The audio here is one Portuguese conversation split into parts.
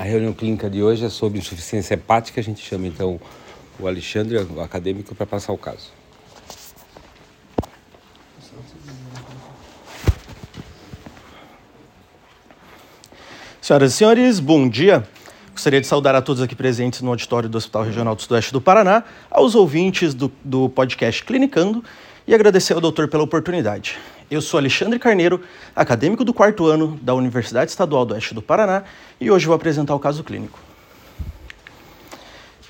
A reunião clínica de hoje é sobre insuficiência hepática. A gente chama então o Alexandre, o acadêmico, para passar o caso. Senhoras e senhores, bom dia. Gostaria de saudar a todos aqui presentes no auditório do Hospital Regional do Sudoeste do Paraná, aos ouvintes do, do podcast Clinicando e agradecer ao doutor pela oportunidade. Eu sou Alexandre Carneiro, acadêmico do quarto ano da Universidade Estadual do Oeste do Paraná e hoje vou apresentar o caso clínico.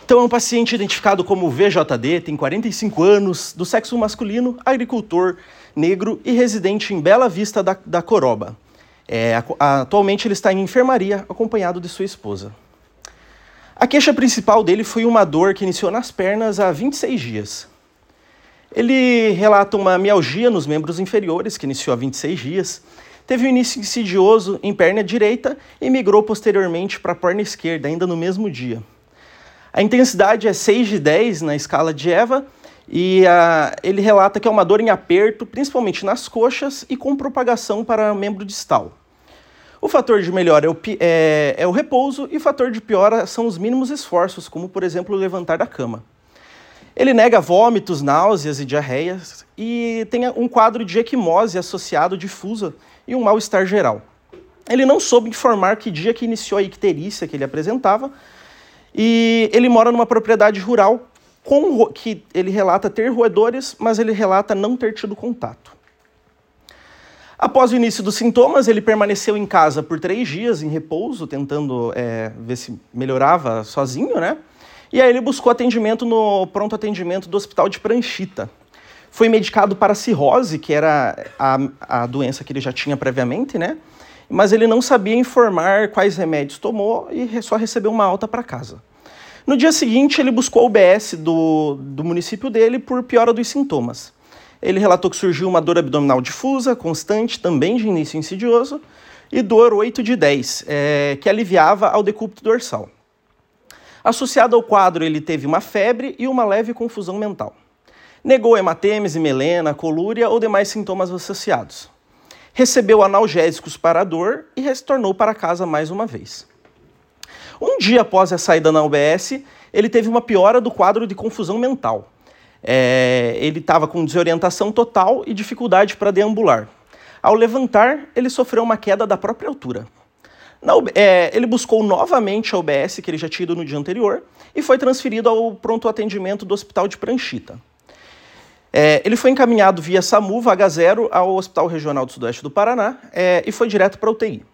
Então, é um paciente identificado como VJD, tem 45 anos, do sexo masculino, agricultor, negro e residente em Bela Vista da, da Coroba. É, atualmente ele está em enfermaria, acompanhado de sua esposa. A queixa principal dele foi uma dor que iniciou nas pernas há 26 dias. Ele relata uma mialgia nos membros inferiores, que iniciou há 26 dias, teve um início insidioso em perna direita e migrou posteriormente para a perna esquerda, ainda no mesmo dia. A intensidade é 6 de 10 na escala de EVA e uh, ele relata que é uma dor em aperto, principalmente nas coxas e com propagação para membro distal. O fator de melhora é o, é, é o repouso e o fator de piora são os mínimos esforços, como por exemplo levantar da cama. Ele nega vômitos, náuseas e diarreias e tem um quadro de equimose associado difusa e um mal-estar geral. Ele não soube informar que dia que iniciou a icterícia que ele apresentava e ele mora numa propriedade rural com que ele relata ter roedores, mas ele relata não ter tido contato. Após o início dos sintomas, ele permaneceu em casa por três dias em repouso, tentando é, ver se melhorava sozinho, né? E aí ele buscou atendimento no pronto atendimento do Hospital de Pranchita. Foi medicado para cirrose, que era a, a doença que ele já tinha previamente, né? Mas ele não sabia informar quais remédios tomou e só recebeu uma alta para casa. No dia seguinte, ele buscou o BS do, do município dele por piora dos sintomas. Ele relatou que surgiu uma dor abdominal difusa, constante, também de início insidioso, e dor 8 de 10, é, que aliviava ao decúbito dorsal. Associado ao quadro, ele teve uma febre e uma leve confusão mental. Negou hematêmese, melena, colúria ou demais sintomas associados. Recebeu analgésicos para a dor e retornou para casa mais uma vez. Um dia após a saída na UBS, ele teve uma piora do quadro de confusão mental. É, ele estava com desorientação total e dificuldade para deambular. Ao levantar, ele sofreu uma queda da própria altura. Na, é, ele buscou novamente a UBS, que ele já tinha ido no dia anterior, e foi transferido ao pronto atendimento do Hospital de Pranchita. É, ele foi encaminhado via SAMU, vaga zero, ao Hospital Regional do Sudoeste do Paraná é, e foi direto para a UTI.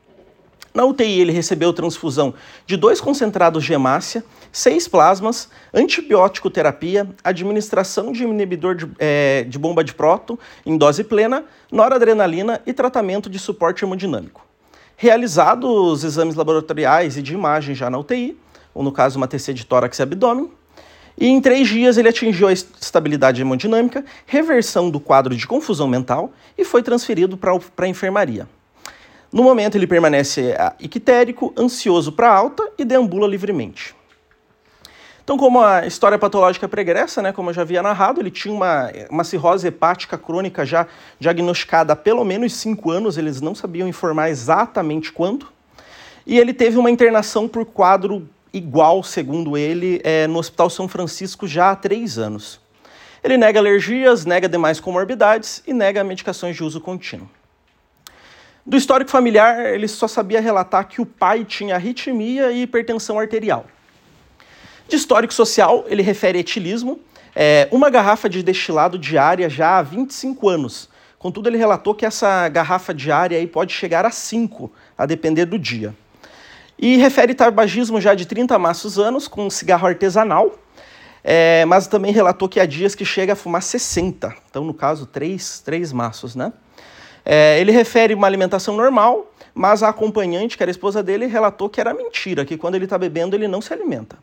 Na UTI, ele recebeu transfusão de dois concentrados de hemácia, seis plasmas, antibiótico terapia, administração de inibidor de, é, de bomba de próton em dose plena, noradrenalina e tratamento de suporte hemodinâmico. Realizados os exames laboratoriais e de imagem já na UTI, ou no caso uma TC de tórax e abdômen, e em três dias ele atingiu a estabilidade hemodinâmica, reversão do quadro de confusão mental e foi transferido para a enfermaria. No momento ele permanece ictérico, ansioso para alta e deambula livremente. Então, como a história patológica pregressa, né, como eu já havia narrado, ele tinha uma, uma cirrose hepática crônica já diagnosticada há pelo menos cinco anos, eles não sabiam informar exatamente quanto. E ele teve uma internação por quadro igual, segundo ele, é, no Hospital São Francisco já há três anos. Ele nega alergias, nega demais comorbidades e nega medicações de uso contínuo. Do histórico familiar, ele só sabia relatar que o pai tinha arritmia e hipertensão arterial. De histórico social, ele refere etilismo, é, uma garrafa de destilado diária já há 25 anos. Contudo, ele relatou que essa garrafa diária aí pode chegar a 5, a depender do dia. E refere tabagismo já de 30 maços anos, com cigarro artesanal, é, mas também relatou que há dias que chega a fumar 60. Então, no caso, 3, 3 maços, né? É, ele refere uma alimentação normal, mas a acompanhante, que era a esposa dele, relatou que era mentira, que quando ele está bebendo ele não se alimenta.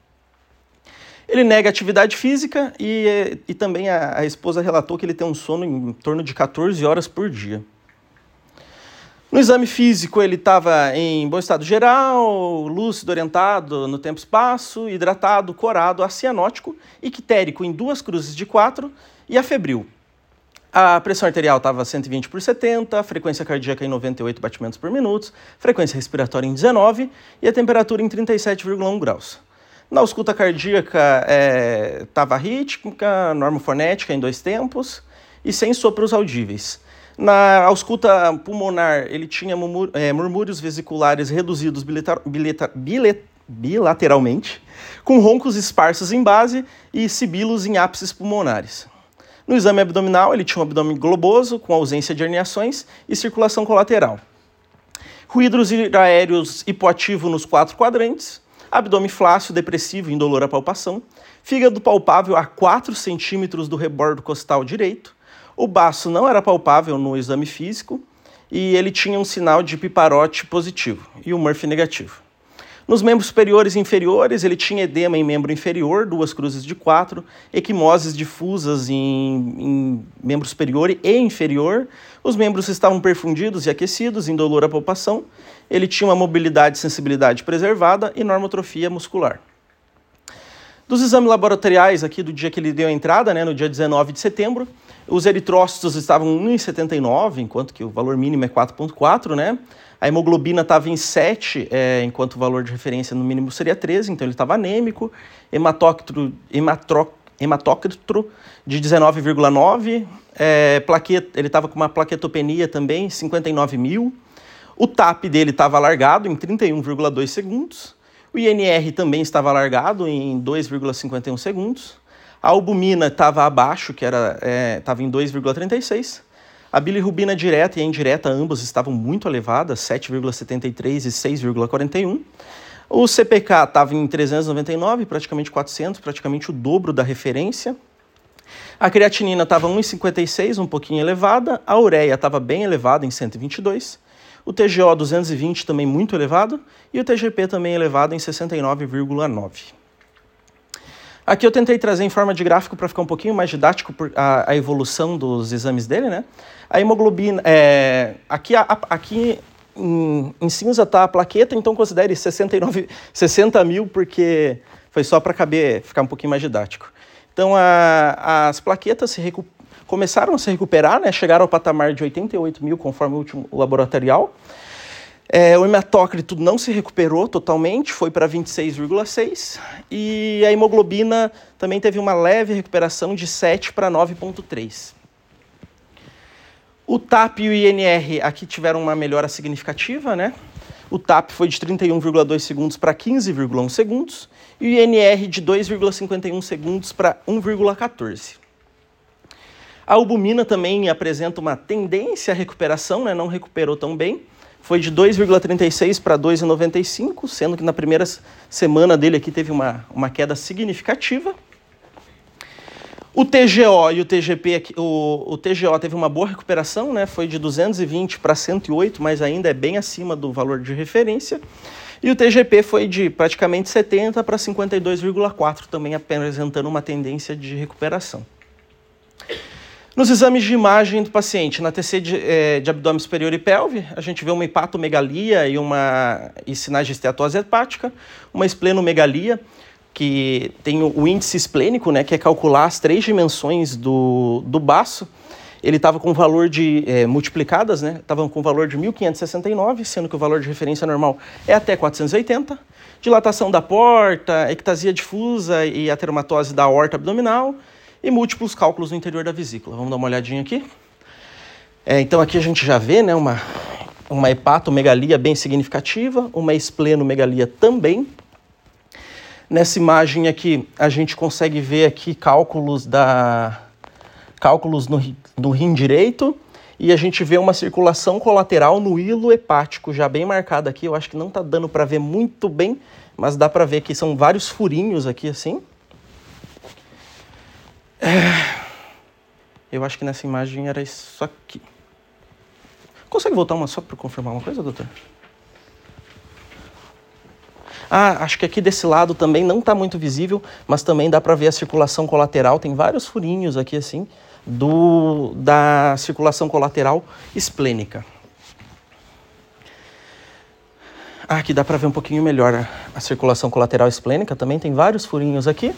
Ele nega atividade física e, e também a, a, esposa relatou que ele tem um sono em torno de 14 horas por dia. No exame físico, ele estava em bom estado geral, lúcido, orientado no tempo-espaço, hidratado, corado, acianótico, ictérico em duas cruzes de quatro e afebril. A pressão arterial estava 120 por 70, a frequência cardíaca em 98 batimentos por minuto, frequência respiratória em 19 e a temperatura em 37,1 graus. Na ausculta cardíaca estava é, rítmica, norma fonética em dois tempos e sem sopros audíveis. Na ausculta pulmonar, ele tinha murmúrios, é, murmúrios vesiculares reduzidos bileta, bilateralmente, com roncos esparsos em base e sibilos em ápices pulmonares. No exame abdominal, ele tinha um abdômen globoso, com ausência de herniações e circulação colateral. Ruídos aéreos hipoativo nos quatro quadrantes, abdômen flácido, depressivo, indolor à palpação, fígado palpável a 4 centímetros do rebordo costal direito, o baço não era palpável no exame físico e ele tinha um sinal de piparote positivo e o Murphy negativo. Nos membros superiores e inferiores, ele tinha edema em membro inferior, duas cruzes de quatro, equimoses difusas em, em membro superior e inferior. Os membros estavam perfundidos e aquecidos, indolor à palpação. Ele tinha uma mobilidade e sensibilidade preservada e normotrofia muscular. Dos exames laboratoriais aqui do dia que ele deu a entrada, né, no dia 19 de setembro, os eritrócitos estavam 1,79, enquanto que o valor mínimo é 4,4, né? A hemoglobina estava em 7, é, enquanto o valor de referência no mínimo seria 13, então ele estava anêmico. Hematócrito, de 19,9. É, ele estava com uma plaquetopenia também, 59 mil. O TAP dele estava alargado em 31,2 segundos. O INR também estava alargado em 2,51 segundos. A albumina estava abaixo, que era estava é, em 2,36. A bilirrubina direta e a indireta, ambas estavam muito elevadas, 7,73 e 6,41. O CPK estava em 399, praticamente 400, praticamente o dobro da referência. A creatinina estava 1,56, um pouquinho elevada. A ureia estava bem elevada, em 122. O TGO 220 também muito elevado. E o TGP também elevado em 69,9. Aqui eu tentei trazer em forma de gráfico para ficar um pouquinho mais didático a, a, evolução dos exames dele, né? A hemoglobina, é, aqui, a, aqui em, em cinza está a plaqueta, então considere 69, 60 mil, porque foi só para caber, ficar um pouquinho mais didático. Então a, as plaquetas se começaram a se recuperar, né? Chegaram ao patamar de 88 mil, conforme o último laboratorial. É, o hematócrito não se recuperou totalmente, foi para 26,6 e a hemoglobina também teve uma leve recuperação de 7 para 9,3. O TAP e o INR aqui tiveram uma melhora significativa, né? O TAP foi de 31,2 segundos para 15,1 segundos e o INR de 2,51 segundos para 1,14. A albumina também apresenta uma tendência à recuperação, né? não recuperou tão bem, foi de 2,36 para 2,95, sendo que na primeira semana dele aqui teve uma, uma queda significativa. O TGO e o TGP, o, o TGO teve uma boa recuperação, né? foi de 220 para 108, mas ainda é bem acima do valor de referência. E o TGP foi de praticamente 70 para 52,4, também apresentando uma tendência de recuperação. Nos exames de imagem do paciente, na TC de, é, de, abdômen superior e pelve, a gente vê uma hepatomegalia e, uma, e sinais de esteatose hepática, uma esplenomegalia, que tem o, índice esplênico, né, que é calcular as três dimensões do, do baço. Ele estava com valor de é, multiplicadas, né? Estava com valor de 1569, sendo que o valor de referência normal é até 480. Dilatação da porta, ectasia difusa e ateromatose da horta abdominal e múltiplos cálculos no interior da vesícula. Vamos dar uma olhadinha aqui. É, então aqui a gente já vê né, uma, uma hepatomegalia bem significativa, uma esplenomegalia também. Nessa imagem aqui a gente consegue ver aqui cálculos da cálculos no, no rim direito e a gente vê uma circulação colateral no hilo hepático já bem marcada aqui. Eu acho que não está dando para ver muito bem, mas dá para ver que são vários furinhos aqui assim. É... Eu acho que nessa imagem era isso aqui. Consegue voltar uma só para confirmar uma coisa, doutor? Ah, acho que aqui desse lado também não está muito visível, mas também dá para ver a circulação colateral. Tem vários furinhos aqui assim do da circulação colateral esplênica. Ah, aqui dá para ver um pouquinho melhor a, a circulação colateral esplênica. Também tem vários furinhos aqui.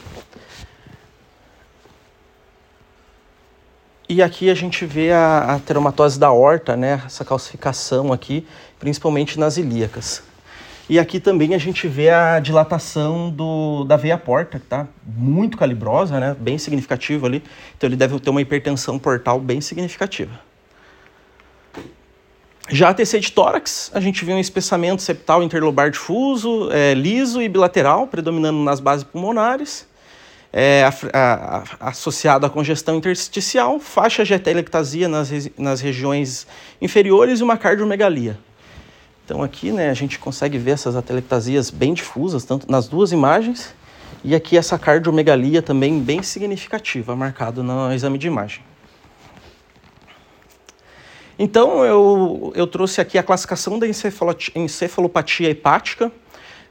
E aqui a gente vê a, a teromatose da horta, né? Essa calcificação aqui, principalmente nas ilíacas. E aqui também a gente vê a dilatação do, da veia porta, que está muito calibrosa, né? bem significativa ali. Então ele deve ter uma hipertensão portal bem significativa. Já a TC de tórax, a gente vê um espessamento septal interlobar difuso, é, liso e bilateral, predominando nas bases pulmonares é, a, a, associado à congestão intersticial, faixa de atelectasia nas, nas regiões inferiores e uma cardiomegalia. Então aqui né, a gente consegue ver essas atelectasias bem difusas, tanto nas duas imagens, e aqui essa cardiomegalia também bem significativa, marcado no exame de imagem. Então eu, eu trouxe aqui a classificação da encefalopatia hepática,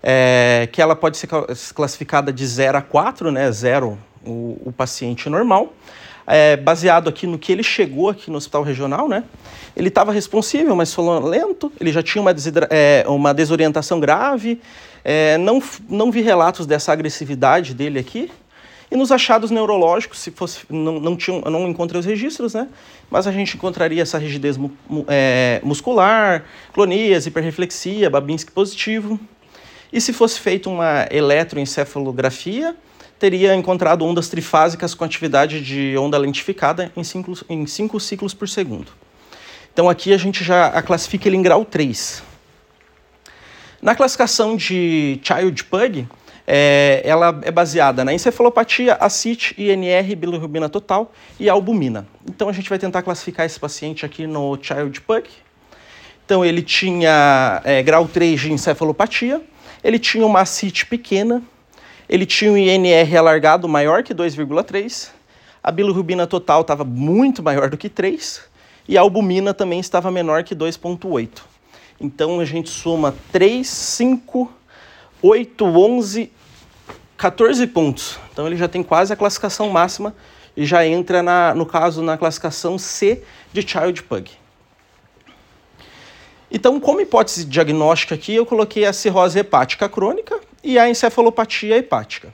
é, que ela pode ser classificada de 0 a 4, né? 0 o, o paciente normal, é, baseado aqui no que ele chegou aqui no hospital regional, né? Ele estava responsível, mas lento, ele já tinha uma, é, uma desorientação grave, é, não, não vi relatos dessa agressividade dele aqui. E nos achados neurológicos, se fosse, não, não, tinha, não encontrei os registros, né? Mas a gente encontraria essa rigidez mu, é, muscular, clonias, hiperreflexia, Babinski positivo. E se fosse feita uma eletroencefalografia, teria encontrado ondas trifásicas com atividade de onda lentificada em 5 em cinco ciclos por segundo. Então aqui a gente já a classifica ele em grau 3. Na classificação de Child Pug, é, ela é baseada na encefalopatia, ACIT, INR, bilirrubina total e albumina. Então a gente vai tentar classificar esse paciente aqui no Child Pug. Então ele tinha é, grau 3 de encefalopatia, ele tinha uma acite pequena, ele tinha um INR alargado maior que 2,3, a bilirrubina total estava muito maior do que 3 e a albumina também estava menor que 2,8. Então a gente soma 3, 5, 8, 11, 14 pontos. Então ele já tem quase a classificação máxima e já entra, na, no caso, na classificação C de Child Pug. Então, como hipótese diagnóstica aqui, eu coloquei a cirrose hepática crônica e a encefalopatia hepática.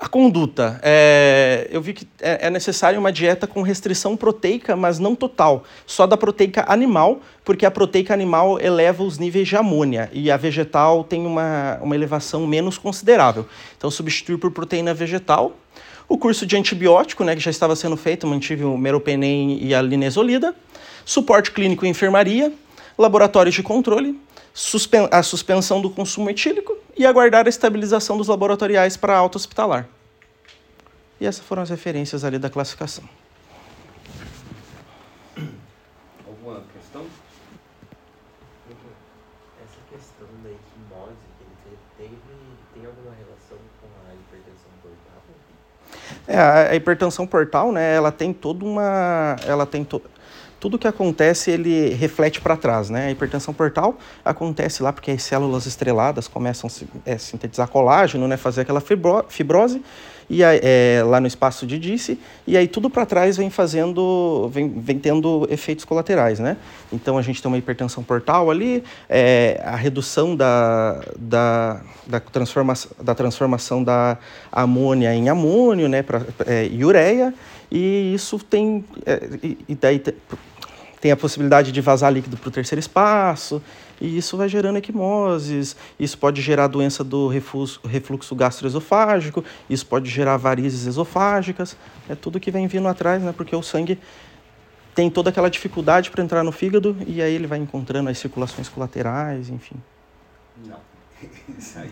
A conduta. É, eu vi que é, é necessária uma dieta com restrição proteica, mas não total, só da proteica animal, porque a proteica animal eleva os níveis de amônia e a vegetal tem uma, uma elevação menos considerável. Então, substituir por proteína vegetal. O curso de antibiótico, né, que já estava sendo feito, mantive o meropenem e a linezolida suporte clínico e enfermaria, laboratórios de controle, suspen a suspensão do consumo etílico e aguardar a estabilização dos laboratoriais para alta hospitalar. E essas foram as referências ali da classificação. Alguma questão? Essa questão da equimose que ele teve, tem alguma relação com a hipertensão portal? É, a hipertensão portal, né, ela tem toda uma, ela tem to tudo que acontece ele reflete para trás, né? A hipertensão portal acontece lá porque as células estreladas começam a é, sintetizar colágeno, né? Fazer aquela fibro fibrose e é, lá no espaço de Disse e aí tudo para trás vem fazendo, vem, vem tendo efeitos colaterais, né? Então a gente tem uma hipertensão portal ali, é, a redução da, da, da, transformação, da transformação da amônia em amônio, né? Para é, ureia e isso tem. É, e daí tem a possibilidade de vazar líquido para o terceiro espaço, e isso vai gerando equimoses, isso pode gerar doença do refluxo, refluxo gastroesofágico, isso pode gerar varizes esofágicas, é tudo que vem vindo atrás, né? Porque o sangue tem toda aquela dificuldade para entrar no fígado e aí ele vai encontrando as circulações colaterais, enfim. Não. Isso aí.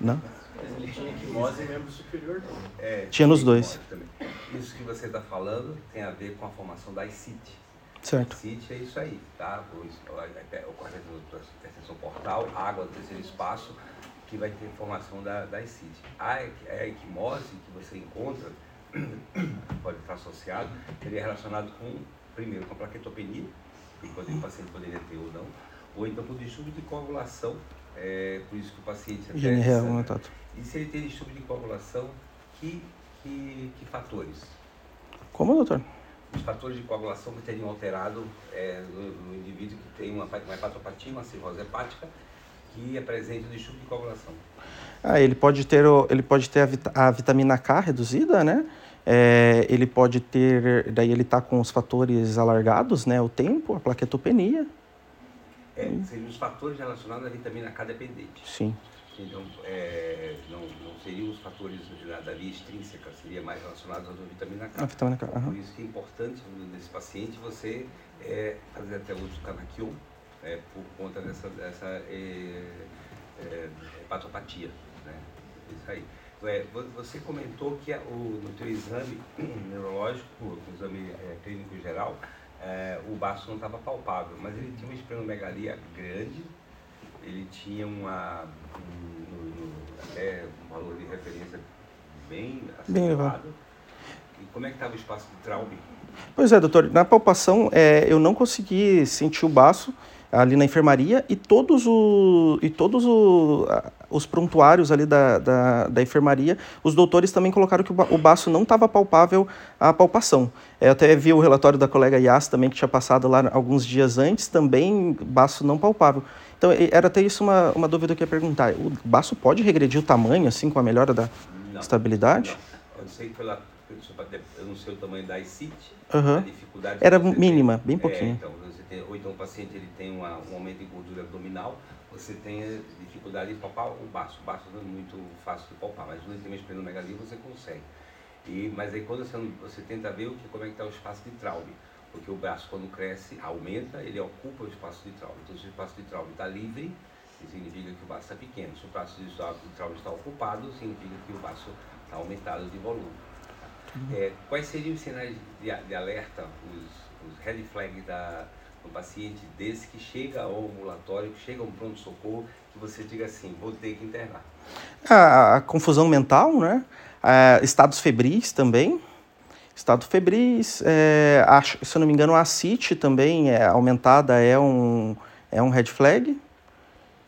Não? Mas ele tinha equimose e membro superior também. É, tinha nos dois. Também. Isso que você está falando tem a ver com a formação da ICIT. Certo. ICIT é isso aí, tá? Ocorre a extensão portal, água do terceiro espaço, que vai ter formação da, da ICIT. A, a equimose que você encontra, pode estar associado, ele é relacionado com, primeiro, com a plaquetopenia, que o paciente poderia ter ou não, ou então com distúrbio de coagulação, é, por isso que o paciente... Gene real, né, E se ele tem distúrbio de coagulação, que que, que fatores? Como, doutor? Os fatores de coagulação que teriam alterado é, no, no, indivíduo que tem uma, uma hepatopatia, uma cirrose hepática, que apresente o distúrbio de coagulação. Ah, ele pode ter, ele pode ter a, vita- a vitamina K reduzida, né? É, ele pode ter, daí ele tá com os fatores alargados, né? O tempo, a plaquetopenia, É, seriam os fatores relacionados à vitamina K dependente. sim. Então, é, não, não seriam os fatores da, da via extrínseca, seria mais relacionados à vitamina K. A vitamina K. Por isso que é importante nesse paciente você é, fazer até uso do canaquion é, por conta dessa, dessa é, é, hepatopatia. Né? Isso aí. É, vo- você comentou que o, no teu exame neurológico, no exame é, clínico geral, é, o baço não estava palpável, mas ele tinha uma esplenomegalia grande, ele tinha uma, um, no- até um valor de referência bem acentuado. E como é que estava o espaço de Traub? Pois é, doutor. Na palpação, é, eu não consegui sentir o baço ali na enfermaria e todos, o, e todos o, os prontuários ali da, da, da enfermaria, os doutores também colocaram que o, o baço não estava palpável à palpação. É, Eu até vi o relatório da colega Yas também, que tinha passado lá alguns dias antes, também baço não palpável. Então, era até isso uma, uma dúvida que eu ia perguntar. O baço pode regredir o tamanho, assim, com a melhora da Não. estabilidade? Não. Eu sei que pela, eu não sei o tamanho da ICIT, Aham. a dificuldade Era mínima, bem É, pouquinho. então, você tem, ou então o paciente ele tem uma, um aumento de gordura abdominal, você tem a dificuldade de palpar o baço. O baço não é muito fácil de palpar, mas tem uma esplenomegalia você consegue. E, mas aí quando você, você tenta ver o que, como é que está o espaço de Traub, porque o braço quando cresce, aumenta, ele ocupa o espaço de Traub. Então se o espaço de Traub está livre, significa que o baço está pequeno. Se o espaço de Traub está ocupado, significa que o baço está aumentado de volume. É, quais seriam os sinais de, de alerta, os, os red flags da, do paciente desse que chega ao ambulatório, que chega a um pronto-socorro, que você diga assim, vou ter que internar? A, a confusão mental, né? Ah, estados febris também. Estado febris, é, acho- se eu não me engano, a ACIT também é aumentada é um, é um red flag.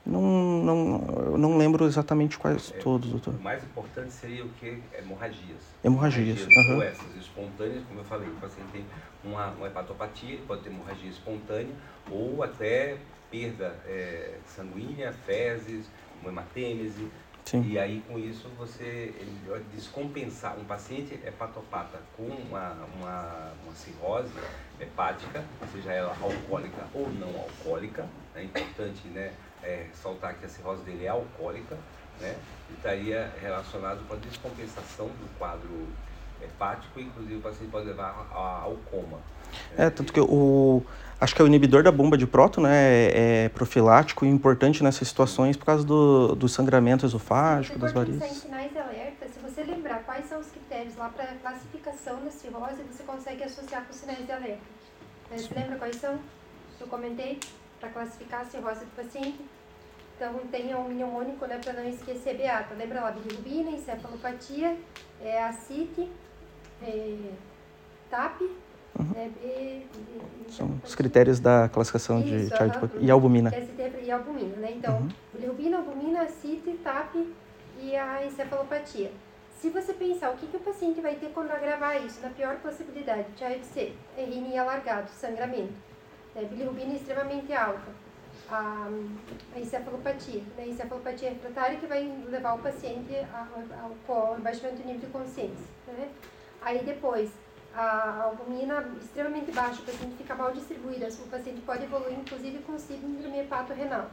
Não, não, não lembro exatamente quais todos, doutor. O mais importante seria o que? Hemorragias. Hemorragias, aham. Ou essas espontâneas, como eu falei, o paciente tem uma, uma hepatopatia, pode ter hemorragia espontânea, ou até perda é, sanguínea, fezes, uma hematêmese, Sim. E aí, com isso, você descompensar um paciente hepatopata com uma, uma, uma cirrose hepática, seja ela alcoólica ou não alcoólica. É importante né, é, ressaltar que a cirrose dele é alcoólica, né, e estaria relacionado com a descompensação do quadro hepático, inclusive o paciente pode levar a- ao coma. É, tanto que o. Acho que é o inibidor da bomba de próton, né? É, é profilático e importante nessas situações por causa do, do sangramento esofágico, Se das for pensar em varizes. sinais de alerta, se você lembrar quais são os critérios lá para classificação da cirrose, você consegue associar com os sinais de alerta. Né, Você lembra quais são? Eu comentei para classificar a cirrose do paciente. Então tem o mnemônico, né, para não esquecer beata. Lembra lá, bilirrubina, encefalopatia, é, acite, é, TAP, né, e- e- São os critérios da classificação de Isso, Charles aham. e albumina. ST e albumina, né? Então, Uhum. bilirrubina, albumina, acite, TAP e a encefalopatia. Se você pensar o que, que o paciente vai ter quando agravar isso, na pior possibilidade, THC, RNI alargado, sangramento, né? bilirrubina extremamente alta, a, a encefalopatia, né? a encefalopatia refratária que vai levar o paciente a- ao, ao abaixamento do nível de consciência. Né? Aí depois, a albumina extremamente baixa, o paciente fica mal distribuída, o paciente pode evoluir inclusive com síndrome hepatorrenal.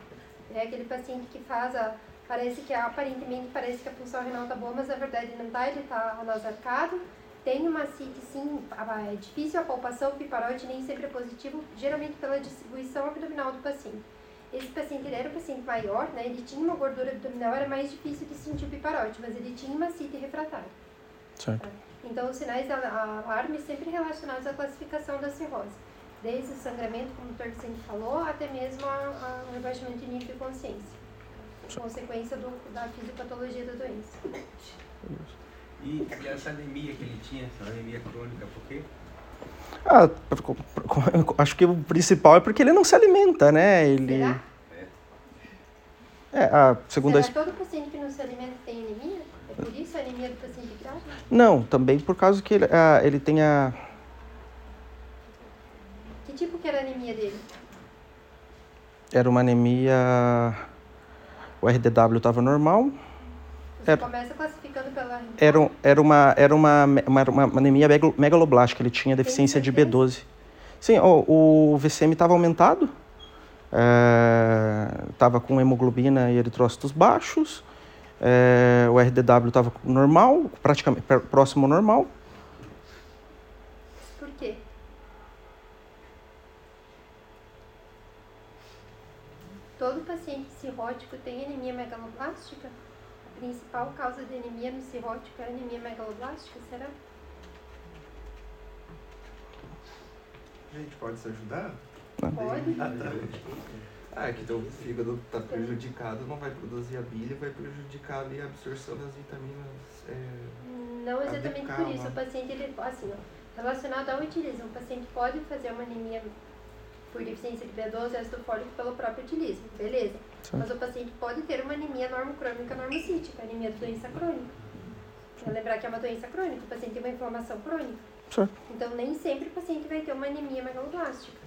É aquele paciente que faz a. Parece que aparentemente parece que a função renal tá boa, mas na verdade não tá, ele tá anasarcado. Tem uma CIT sim, é difícil a palpação, o piparote nem sempre é positivo, geralmente pela distribuição abdominal do paciente. Esse paciente ele era um paciente maior, né? Ele tinha uma gordura abdominal, era mais difícil de sentir o piparote, mas ele tinha uma CIT refratária. Certo. Então, os sinais de al- alarme sempre relacionados à classificação da cirrose. Desde o sangramento, como o Dr. Vicente falou, até mesmo a- a- o rebaixamento de nível de consciência. Consequência do, da fisiopatologia da doença. E, e essa anemia que ele tinha, essa anemia crônica, por quê? Ah, acho que o principal é porque ele não se alimenta, né? Ele. Será? É, a segunda. Será todo paciente que não se alimenta tem anemia? É por isso a anemia do paciente grave? Não, também por causa que ele, ah, ele tem a. Que tipo que era a anemia dele? Era uma anemia. O RDW estava normal. Você Era- começa classificando pela Era, era, uma, era uma, uma, uma anemia megalo- megaloblástica, ele tinha deficiência de certeza? B12. Sim, o, o VCM estava aumentado, estava com hemoglobina e eritrócitos baixos, é, o RDW estava normal, praticamente pr- próximo ao normal. Por quê? Todo paciente cirrótico tem anemia megaloblástica? A principal causa de anemia no cirrótico é a anemia megaloblástica, será? Gente, pode se ajudar? Pode. Ah, tá. Ah, é que teu fígado tá prejudicado, não vai produzir a bile, vai prejudicar ali a absorção das vitaminas. é, Não exatamente por isso. O paciente, ele, assim, ó, relacionado ao utilismo, o paciente pode fazer uma anemia por deficiência de B12 e ácido fólico pelo próprio utilismo, beleza. Certo. Mas o paciente pode ter uma anemia normocrônica normocítica, anemia de doença crônica. É lembrar que é uma doença crônica, o paciente tem uma inflamação crônica. Certo. Então, nem sempre o paciente vai ter uma anemia megaloblástica.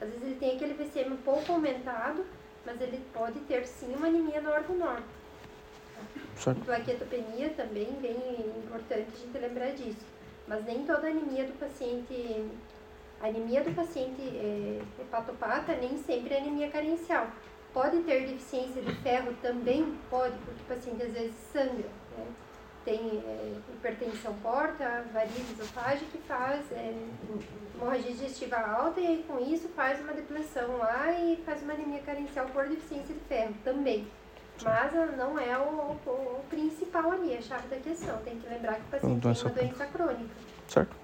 Às vezes ele tem aquele VCM um pouco aumentado, mas ele pode ter sim uma anemia normo-normo. Plaquetopenia também, bem importante a gente lembrar disso. Mas nem toda anemia do paciente, a anemia do paciente é, hepatopata nem sempre é anemia carencial. Pode ter deficiência de ferro também? Pode, porque o paciente às vezes sangra. né? Tem é, hipertensão porta, varizes esofágica que faz é, hemorragia digestiva alta e aí com isso faz uma depressão lá e faz uma anemia carencial por deficiência de ferro também. Mas não é o, o- o principal ali, a chave da questão. Tem que lembrar que o paciente tem doença uma doença crônica. Certo?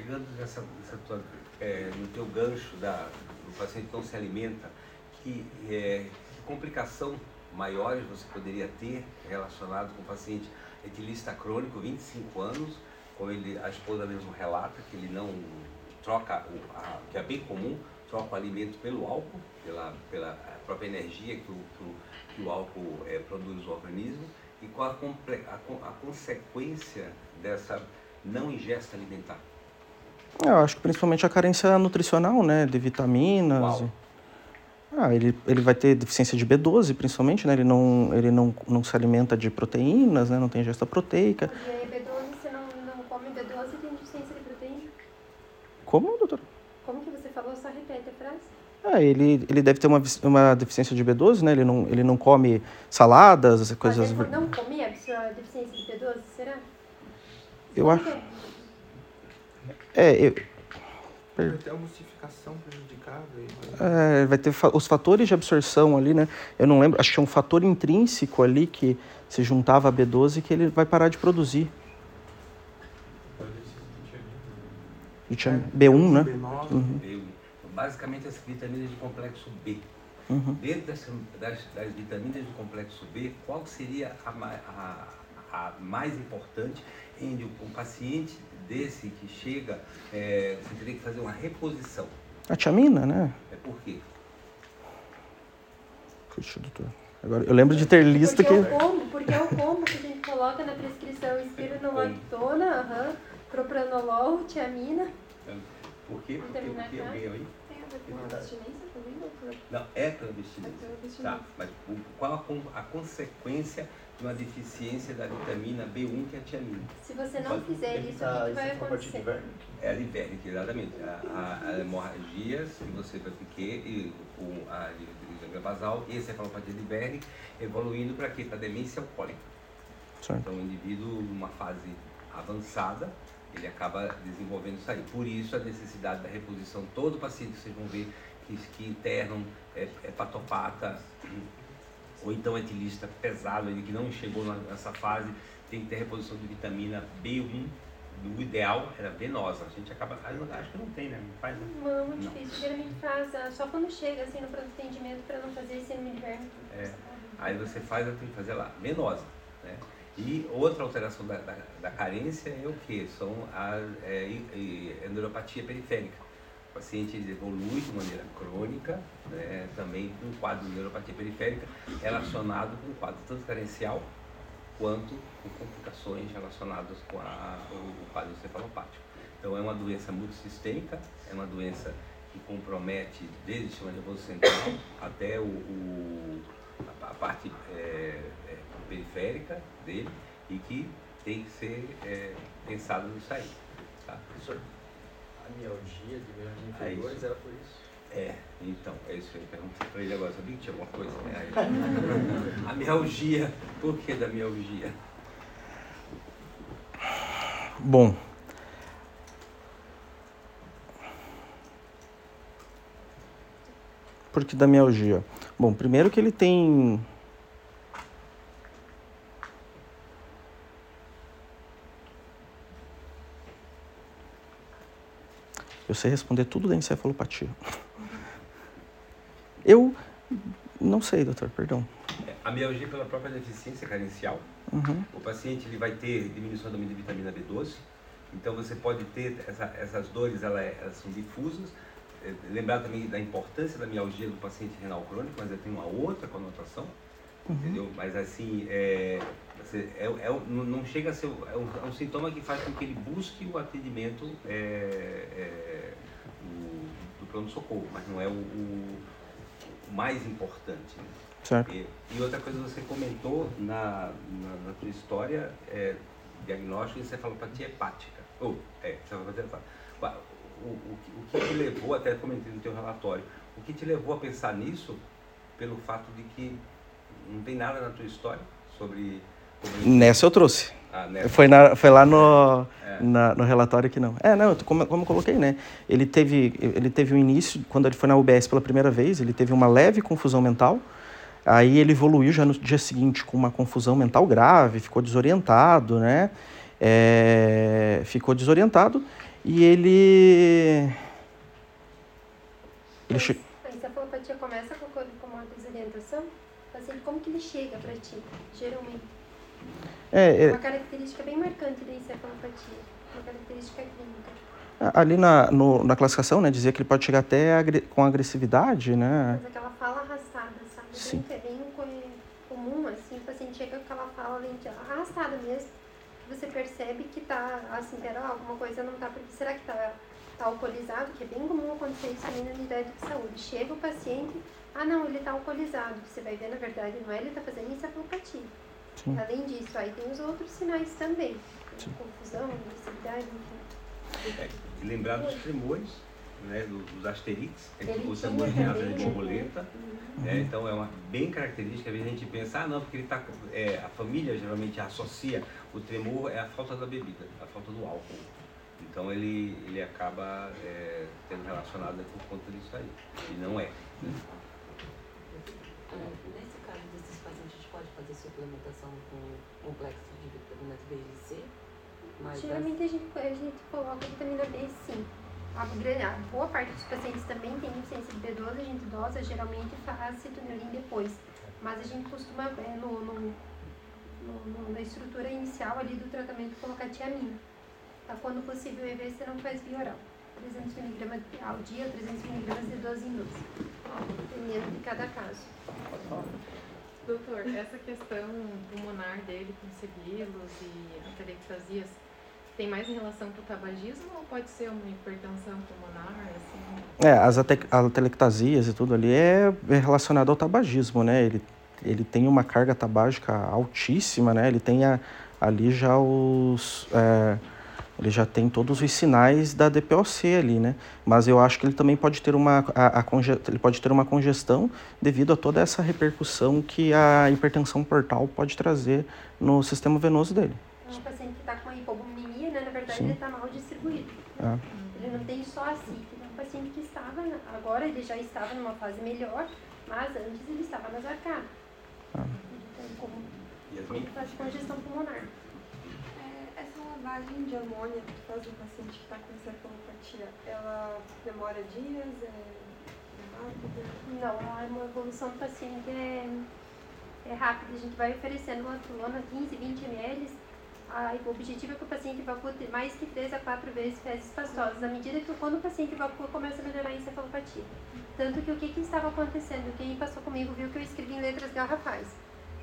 Pegando nessa, nessa tua, é, no teu gancho da, do paciente não se alimenta, que, é, que complicação maiores você poderia ter relacionado com o paciente etilista crônico, 25 anos, como ele, a esposa mesmo relata, que ele não troca, o, a, que é bem comum, troca o alimento pelo álcool, pela, pela própria energia que o, que o, que o álcool é, produz no organismo, e qual a, a, a consequência dessa não ingesta alimentar. Eu acho que principalmente a carência nutricional, né? De vitaminas. E- Ah, ele, ele vai ter deficiência de B12, principalmente, né? Ele não, ele não, não se alimenta de proteínas, né? Não tem ingesta proteica. E aí, B12, você não, não come B12 e tem deficiência de proteína? Como, doutor? Como que você falou? Só repete a frase. Ah, ele, ele deve ter uma, uma deficiência de B12, né? Ele não, ele não come saladas, coisas... Mas é por não comer a deficiência de B12, será? Eu Por acho... quê? É, eu- Vai ter a emulsificação prejudicada. É, vai- ter fa- os fatores de absorção ali, né? Eu não lembro, acho que tinha um fator intrínseco ali que se juntava a B12 que ele vai parar de produzir. E tinha B1, né? B9. Uhum, Eu- basicamente as vitaminas de complexo B. uhum. Dentro dessa- das, das vitaminas do complexo B, qual seria a, a- a mais importante em um paciente desse que chega, é, você teria que fazer uma reposição? A tiamina, né? É por quê? Puxa, doutor. Agora, eu lembro de ter lista porque que... é o combo, porque é o combo que a gente coloca na prescrição espironolactona, aham, propranolol, tiamina. Por quê? Porque Vitamina o que K. alguém aí? Tem a ver com abstinência também, doutor? Não, é clandestinência. É clandestinência. Tá, mas qual a, a consequência de uma deficiência da vitamina B1, que é a tiamina? Se você não Pode- fizer isso, o que, que vai acontecer? É a livérnica, exatamente. A, a, a hemorragia, se você vai piquer, e com a divisão basal e encefalopatia livérnica, evoluindo para quê? Para demência alcoólica. Certo. Então, o indivíduo, numa fase avançada, ele acaba desenvolvendo isso aí. Por isso, a necessidade da reposição. Todo paciente que vocês vão ver que, que internam é, é patopata, ou então etilista pesado, ele que não chegou nessa fase, tem que ter reposição de vitamina B1. O ideal era venosa. A gente acaba. Acho que não tem, né? Não faz, né? Não, muito Não. difícil. Geralmente faz ah, só quando chega assim no atendimento para não fazer esse no inverno. É. Aí você faz, tem que fazer lá, venosa. Né? E outra alteração da, da, da carência é o que? São a é, e- e endoropatia periférica. O paciente evolui de maneira crônica, né, também com quadro de neuropatia periférica relacionado com o quadro tanto quanto com complicações relacionadas com a, o, quadro encefalopático. Então é uma doença multissistêmica, é uma doença que compromete desde o sistema nervoso central até o, o- a, a parte é, é, periférica dele e que tem que ser é, pensado nisso aí. Tá? Professor, a mialgia de membros É inferiores isso. era por isso? É, então, é isso que eu perguntei para ele agora. Sabia que tinha alguma coisa? É, aí- a mialgia, por que da mialgia? Bom. Porque da mialgia? Bom, primeiro que ele tem. Eu sei responder tudo da encefalopatia. Eu não sei, doutor, perdão. A mialgia pela própria deficiência carencial. Uhum. O paciente ele vai ter diminuição da de vitamina B12. Então você pode ter essa- essas dores, ela é- elas são difusas. É, Lembrar também da importância da mialgia do paciente renal crônico, mas ele tem uma outra conotação, entendeu? Mas assim, é, é, é não chega a ser é um, é um sintoma que faz com que ele busque o atendimento é, é, do, do pronto-socorro, mas não é o, o- mais importante. né? Certo. E, e outra coisa você comentou na, na, na tua história, é, diagnóstico de encefalopatia hepática. Ou, é, encefalopatia hepática. O, o, o que te levou, até comentei no teu relatório, o que te levou a pensar nisso pelo fato de que não tem nada na tua história sobre... Nessa eu trouxe. Ah? Foi, na- foi lá no, É. na- no relatório que não. É, não, como, como eu coloquei, né? Ele teve, ele teve um início, quando ele foi na UBS pela primeira vez, ele teve uma leve confusão mental. Aí ele evoluiu já no dia seguinte com uma confusão mental grave, ficou desorientado, né? É, ficou desorientado e ele. Ele che... A encefalopatia começa com, com com uma desorientação? Assim, como que ele chega para ti, geralmente? é, é, Uma característica bem marcante da encefalopatia, uma característica clínica. ali na, no- na classificação, né, dizia que ele pode chegar até agre- com agressividade, né? Mas aquela fala arrastada, sabe? Sim. Bem, é bem co- comum, assim, o paciente chega com aquela fala arrastada mesmo, que você percebe que tá, assim, pera, alguma coisa não tá, porque será que tá, tá alcoolizado? Que é bem comum acontecer isso também na unidade de saúde. Chega o paciente, ah não, ele tá alcoolizado. Você vai ver, na verdade, não é, ele tá fazendo encefalopatia. Sim. Além disso, aí tem os outros sinais também, confusão, agressividade, enfim. É, e lembrar dos tremores, né, do- dos asterix, que é Ele o tinha tremor de asa também, de né? borboleta. É, então é uma bem característica, às vezes a gente pensa, ah não, porque ele tá, é, a família geralmente associa o tremor é a falta da bebida, a falta do álcool. Então ele, ele acaba é, tendo relacionado por conta disso aí. E não é. né? Ah, Nesse caso desses pacientes, a gente pode fazer suplementação com complexo de vitaminas B e C? Mas Geralmente a gente, a gente coloca vitamina B sim. A, boa parte dos pacientes também tem deficiência de B12, a gente dosa, geralmente faz citonelin depois. Mas a gente costuma, é, no, no- no- na estrutura inicial ali do tratamento, colocar tiamina. Tá? Quando possível, EV você não faz via oral. 300mg ao dia, 300mg de 12 em 12. Dependendo de cada caso. Doutor, essa questão pulmonar dele com sebilos e atelectasias tem mais em relação com o tabagismo ou pode ser uma hipertensão pulmonar, assim? É, as ate- atelectasias e tudo ali é é relacionado ao tabagismo, né? Ele, ele tem uma carga tabágica altíssima, né? Ele tem a- ali já os... é, ele já tem todos os sinais da DPOC ali, né? Mas eu acho que ele também pode ter uma, a, a conge- ele pode ter uma congestão devido a toda essa repercussão que a hipertensão portal pode trazer no sistema venoso dele. É um paciente que está com uma hipobuminemia, né? Na verdade, Sim. ele está mal distribuído. Ah. Ele não tem só a CIT. É um paciente que estava, agora ele já estava numa fase melhor, mas antes ele estava nas arcadas. Ah. Então, como, como faz congestão pulmonar. É, lavagem de amônia que faz o paciente que está com encefalopatia, ela demora dias? É, é rápida? Não, a uma evolução do paciente é, é rápida. A gente vai oferecendo latrulona 15, 20 ml. O objetivo é que o paciente evacue mais que 3 a 4 vezes fezes pastosas. À medida que quando o paciente evacua, começa a melhorar a encefalopatia. Tanto que o que, que estava acontecendo? Quem passou comigo viu que eu escrevi em letras garrafais.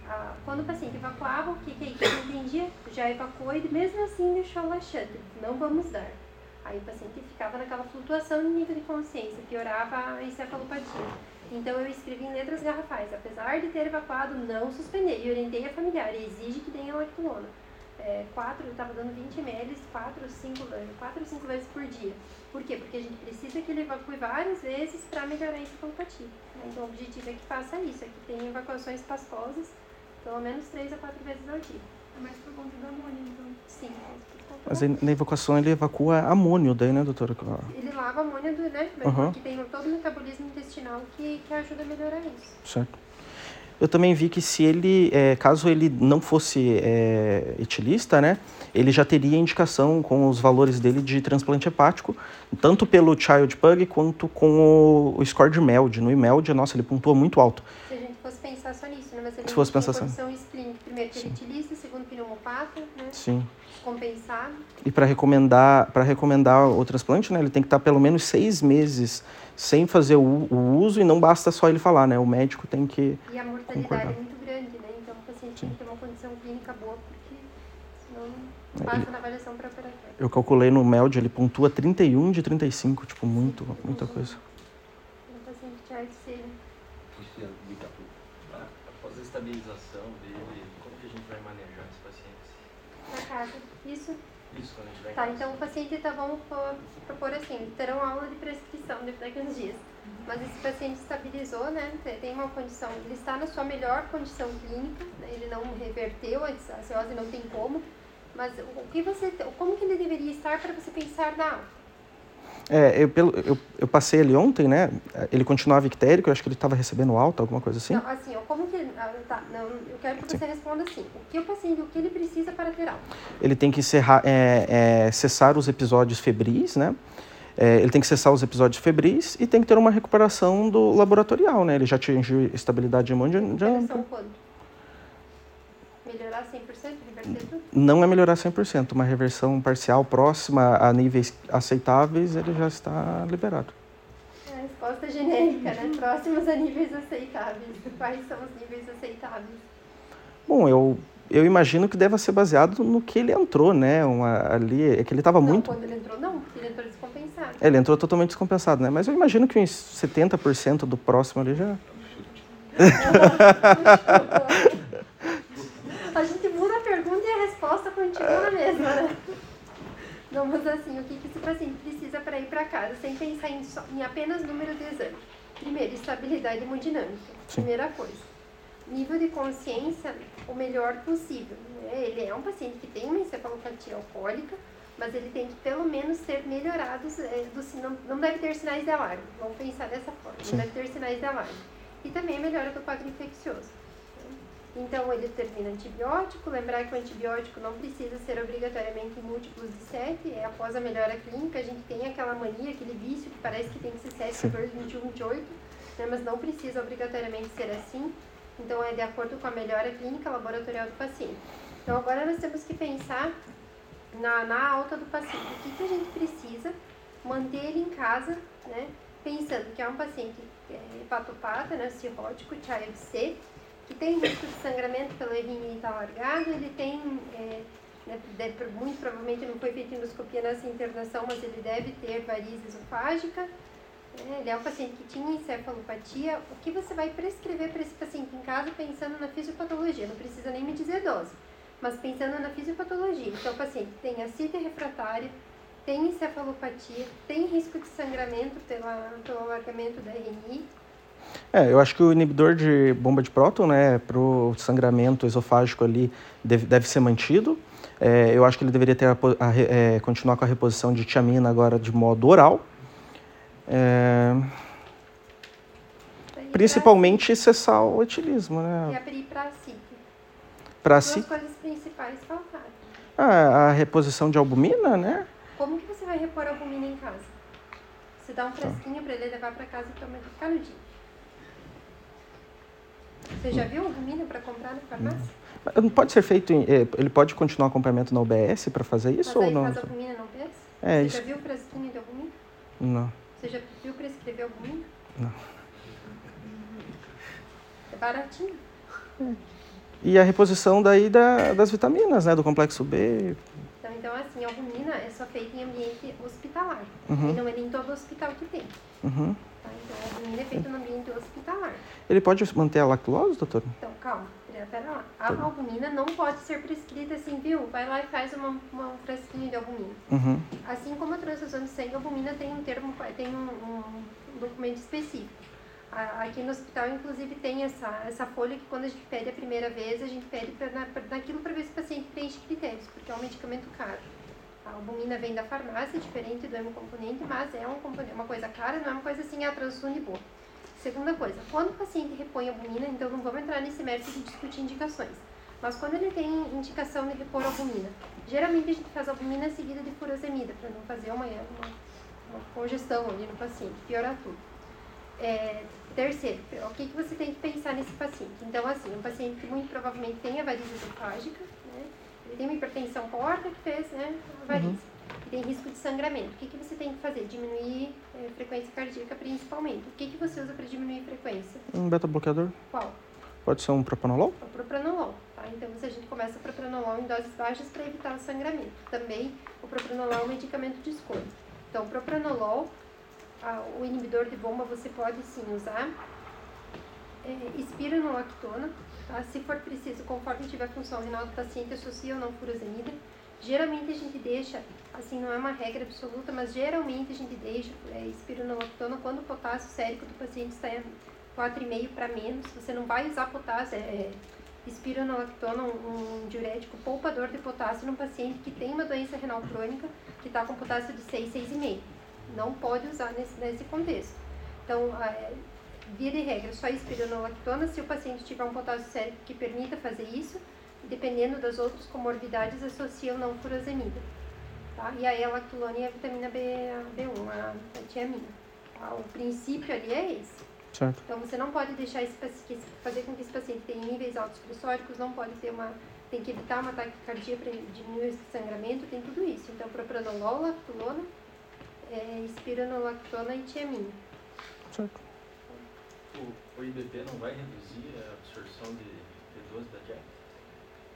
Ah, quando o paciente evacuava, o que, que, que ele entendia? Já evacuou e mesmo assim deixou laxante. Não vamos dar. Aí o paciente ficava naquela flutuação de nível de consciência, piorava a encefalopatia. Então eu escrevi em letras garrafais, apesar de ter evacuado, não suspender. E orientei a familiar, exige que tenha lactulona. É, quatro, eu estava dando 20 ml, quatro ou cinco, quatro ou cinco vezes por dia. Por quê? Porque a gente precisa que ele evacue várias vezes para melhorar a encefalopatia. Então o objetivo é que faça isso, é que tenha evacuações pastosas pelo menos três a quatro vezes ao dia. É mais por conta da amônia, então. Sim, mas na evacuação ele evacua amônio daí, né, doutora? Ele lava a amônia do, né? Aham. Que tem todo o metabolismo intestinal que, que ajuda a melhorar isso. Certo. Eu também vi que se ele, é, caso ele não fosse é, etilista, né, ele já teria indicação com os valores dele de transplante hepático, tanto pelo Child Pug quanto com o, o score de MELD. No IMELD, nossa, ele pontua muito alto. Se a gente fosse pensar só nisso, Se fosse condições clínicas, primeiro utiliza, segundo pneumopata, né? Sim. Compensado. E para recomendar, para recomendar o transplante, né, ele tem que estar pelo menos seis meses sem fazer o, o uso e não basta só ele falar, né? O médico tem que E a mortalidade Concordar. é muito grande, né? Então o paciente tem que ter uma condição clínica boa, porque senão É, não passa ele- na avaliação pré-operatória. Eu calculei no MELD, ele pontua 31 de 35, tipo, muito, muita coisa. Um paciente de AFC, né? Cristiano, Bitatu. Após a estabilização dele, como que a gente vai manejar esse paciente? na casa. Isso. Isso, quando a gente vai Tá, então o paciente, tá, vamos propor assim, terão aula de prescrição daqui uns dias. Mas esse paciente estabilizou, né? te- Tem uma condição, ele está na sua melhor condição clínica, né, ele não reverteu, a cirrose não tem como. Mas o que você, como que ele deveria estar para você pensar na alta? É, eu, pelo, eu, eu passei ele ontem, né? Ele continuava ictérico, eu acho que ele estava recebendo alta, alguma coisa assim. Não, assim, ó, como que. ah, Tá, não, eu quero que você responda assim. O que o paciente, o que ele precisa para ter alta? Ele tem que encerrar, é, é, cessar os episódios febris, né? É, ele tem que cessar os episódios febris e tem que ter uma recuperação do laboratorial, né? Ele já atingiu estabilidade hemodinâmica. Recuperação quanto? Melhorar 100%, reverter tudo? Não é melhorar 100%, uma reversão parcial próxima a níveis aceitáveis, ele já está liberado. É a resposta genérica, né? Próximos a níveis aceitáveis. Quais são os níveis aceitáveis? Bom, eu, eu imagino que deva ser baseado no que ele entrou, né? Uma, ali, é que ele estava muito... quando ele entrou, não, porque ele entrou descompensado. É, Ele entrou totalmente descompensado, né? Mas eu imagino que uns 70% do próximo ali já... A gente muda a pergunta e a resposta continua a mesma, né? Não, mas assim, o que, que esse paciente precisa para ir para casa, sem pensar em, só- em apenas número de exames? Primeiro, estabilidade hemodinâmica, primeira coisa. Nível de consciência, o melhor possível. né? Ele é um paciente que tem uma encefalopatia alcoólica, mas ele tem que pelo menos ter melhorado, eh, do, não, não deve ter sinais de alarme. Vamos pensar dessa forma, Sim. não deve ter sinais de alarme. E também a melhora do quadro infeccioso. Então, ele termina antibiótico. Lembrar que o antibiótico não precisa ser obrigatoriamente em múltiplos de 7. É após a melhora clínica, a gente tem aquela mania, aquele vício que parece que tem que ser 7, Sim. 14, 21, 28, né? mas não precisa obrigatoriamente ser assim. Então, é de acordo com a melhora clínica laboratorial do paciente. Então, agora nós temos que pensar na, na alta do paciente. O que, que a gente precisa manter ele em casa, né? Pensando que é um paciente é, hepatopata, né? Cirrótico, Child C, que tem risco de sangramento pelo rim está alargado, ele tem, é, né, muito provavelmente não foi feita endoscopia nessa internação, mas ele deve ter variz esofágica. né, Ele é um paciente que tinha encefalopatia. O que você vai prescrever para esse paciente em casa pensando na fisiopatologia? Não precisa nem me dizer dose, mas pensando na fisiopatologia. Então, o paciente tem ascite refratária, tem encefalopatia, tem risco de sangramento pela, pelo alargamento da RNI, É, eu acho que o inibidor de bomba de próton, né, para o sangramento esofágico ali, deve, deve ser mantido. É, eu acho que ele deveria ter a a é, continuar com a reposição de tiamina agora de modo oral. É, principalmente cessar o etilismo, pra- E né? a peripracite. Para si, coisas principais faltaram. a, a reposição de albumina, né? Como que você vai repor a albumina em casa? Você dá um frasquinho para ele levar para casa e tomar ficar no dia. Você já viu albumina para comprar na farmácia? Não pode ser feito, em- é, ele pode continuar acompanhamento na UBS para fazer isso Mas ou não? faz albumina não fez? É, Você isso. já viu o frasquinho de albumina? Não. Você já viu prescrever albumina? Não. É baratinho. E a reposição daí da- das vitaminas, né? Do complexo B. Então, então, assim, a albumina é só feita em ambiente hospitalar. Uhum. E não é nem todo hospital que tem. Uhum. Tá? A albumina é feita no ambiente hospitalar. Ele pode manter a lactulose, doutor? Então, calma, pera pera lá. A albumina não pode ser prescrita assim, viu? Vai lá e faz uma, uma um frasquinho de albumina. Uhum. Assim como a transfusão de sangue, a albumina tem um termo, tem um, um documento específico. Aqui no hospital, inclusive, tem essa, essa folha que quando a gente pede a primeira vez, a gente pede pra, na, naquilo para ver se o paciente preenche critérios, porque é um medicamento caro. A albumina vem da farmácia, diferente do hemocomponente, mas é um uma coisa cara, não é uma coisa assim, a transfusão de boa. Segunda coisa, quando o paciente repõe albumina, então não vamos entrar nesse mérito de discutir indicações, mas quando ele tem indicação de repor albumina, geralmente a gente faz albumina seguida de furosemida, para não fazer uma, uma, uma congestão ali no paciente, piorar tudo. É, terceiro, o que, que você tem que pensar nesse paciente? Então, assim, um paciente que muito provavelmente tem a varize esofágica, tem uma hipertensão porta que fez né, a varize, e tem risco de sangramento. O que, que você tem que fazer? Diminuir eh, frequência cardíaca principalmente. O que, que você usa para diminuir frequência? Um beta-bloqueador? Qual? Pode ser um propanolol? O propranolol, tá? Então, a gente começa o propranolol em doses baixas para evitar o sangramento. Também, o propranolol é um medicamento de escolha. Então, o propranolol, ah, o inibidor de bomba, você pode sim usar. É, espironolactona, tá? Se for preciso, conforme tiver função renal do paciente, associa ou não furosemida. Geralmente a gente deixa, assim, não é uma regra absoluta, mas geralmente a gente deixa é, espironolactona quando o potássio sérico do paciente está em 4,5 para menos. Você não vai usar potássio, é, é, espironolactona, um, um diurético poupador de potássio num paciente que tem uma doença renal crônica, que está com potássio de 6, 6,5. Não pode usar nesse, nesse contexto. Então, é, via de regra, só espironolactona se o paciente tiver um potássio sérico que permita fazer isso, dependendo das outras comorbidades, associa ou não furosemida. Tá? E aí a lactulona e a vitamina B, B1, a, a tiamina. Tá? O princípio ali é esse. Certo. Então você não pode deixar esse paciente, fazer com que esse paciente tenha níveis altos pressóricos, não pode ter uma, tem que evitar uma taquicardia para diminuir esse sangramento, tem tudo isso. Então propranolol, lactulona, é, espironolactona e tiamina. Certo. O, o IBP não vai reduzir a absorção de B12 da dieta?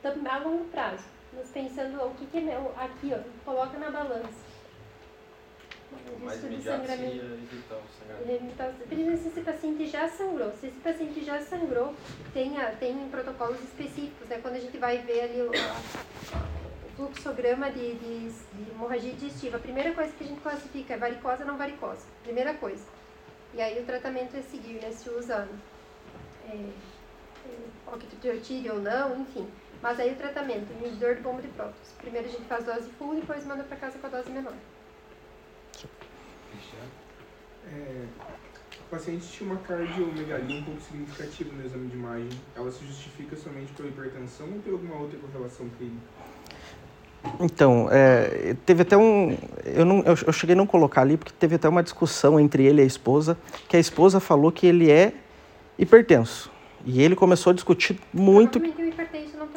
Tam- a longo prazo. Mas pensando o que, que é meu- aqui, ó, coloca na balança. O mais imediato sangramento. seria evitar o sangramento. Tá- Primeiro, se esse paciente já sangrou. Se esse paciente já sangrou, tem, a- tem protocolos específicos, né? Quando a gente vai ver ali o, o fluxograma de, de, de hemorragia digestiva, a primeira coisa que a gente classifica é varicosa ou não varicosa. Primeira coisa. E aí o tratamento é seguir, né? Se usa é, é, octreotide ou não, enfim. Mas aí o tratamento, inibidor de bomba de prótons. Primeiro a gente faz dose full, depois manda para casa com a dose menor. É, o paciente tinha uma cardiomegalia um pouco significativa no exame de imagem. Ela se justifica somente pela hipertensão ou tem alguma outra correlação clínica? Então, é, teve até um. Eu, não, eu, eu cheguei a não colocar ali, porque teve até uma discussão entre ele e a esposa, que a esposa falou que ele é hipertenso. E ele começou a discutir muito não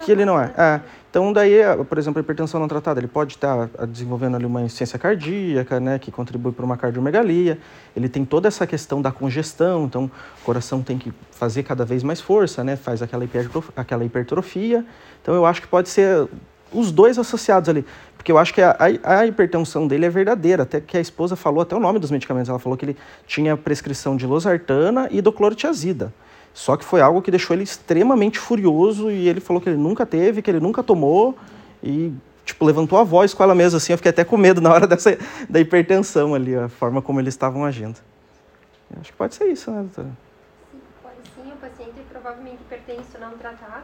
que ele não é. É. Então, daí, a- por exemplo, a hipertensão não tratada, ele pode estar a- desenvolvendo ali uma insuficiência cardíaca, né, que contribui para uma cardiomegalia. Ele tem toda essa questão da congestão, então o coração tem que fazer cada vez mais força, né, faz aquela, hipertrof- aquela hipertrofia. Então, eu acho que pode ser os dois associados ali. Porque eu acho que a, a- a hipertensão dele é verdadeira, até que a esposa falou até o nome dos medicamentos. Ela falou que ele tinha prescrição de losartana e doclorotiazida. Só que foi algo que deixou ele extremamente furioso e ele falou que ele nunca teve, que ele nunca tomou e, tipo, levantou a voz com ela mesma, assim. Eu fiquei até com medo na hora dessa, da hipertensão ali, a forma como eles estavam agindo. Eu acho que pode ser isso, né, doutora? Sim, pode sim, o paciente provavelmente hipertenso não tratado,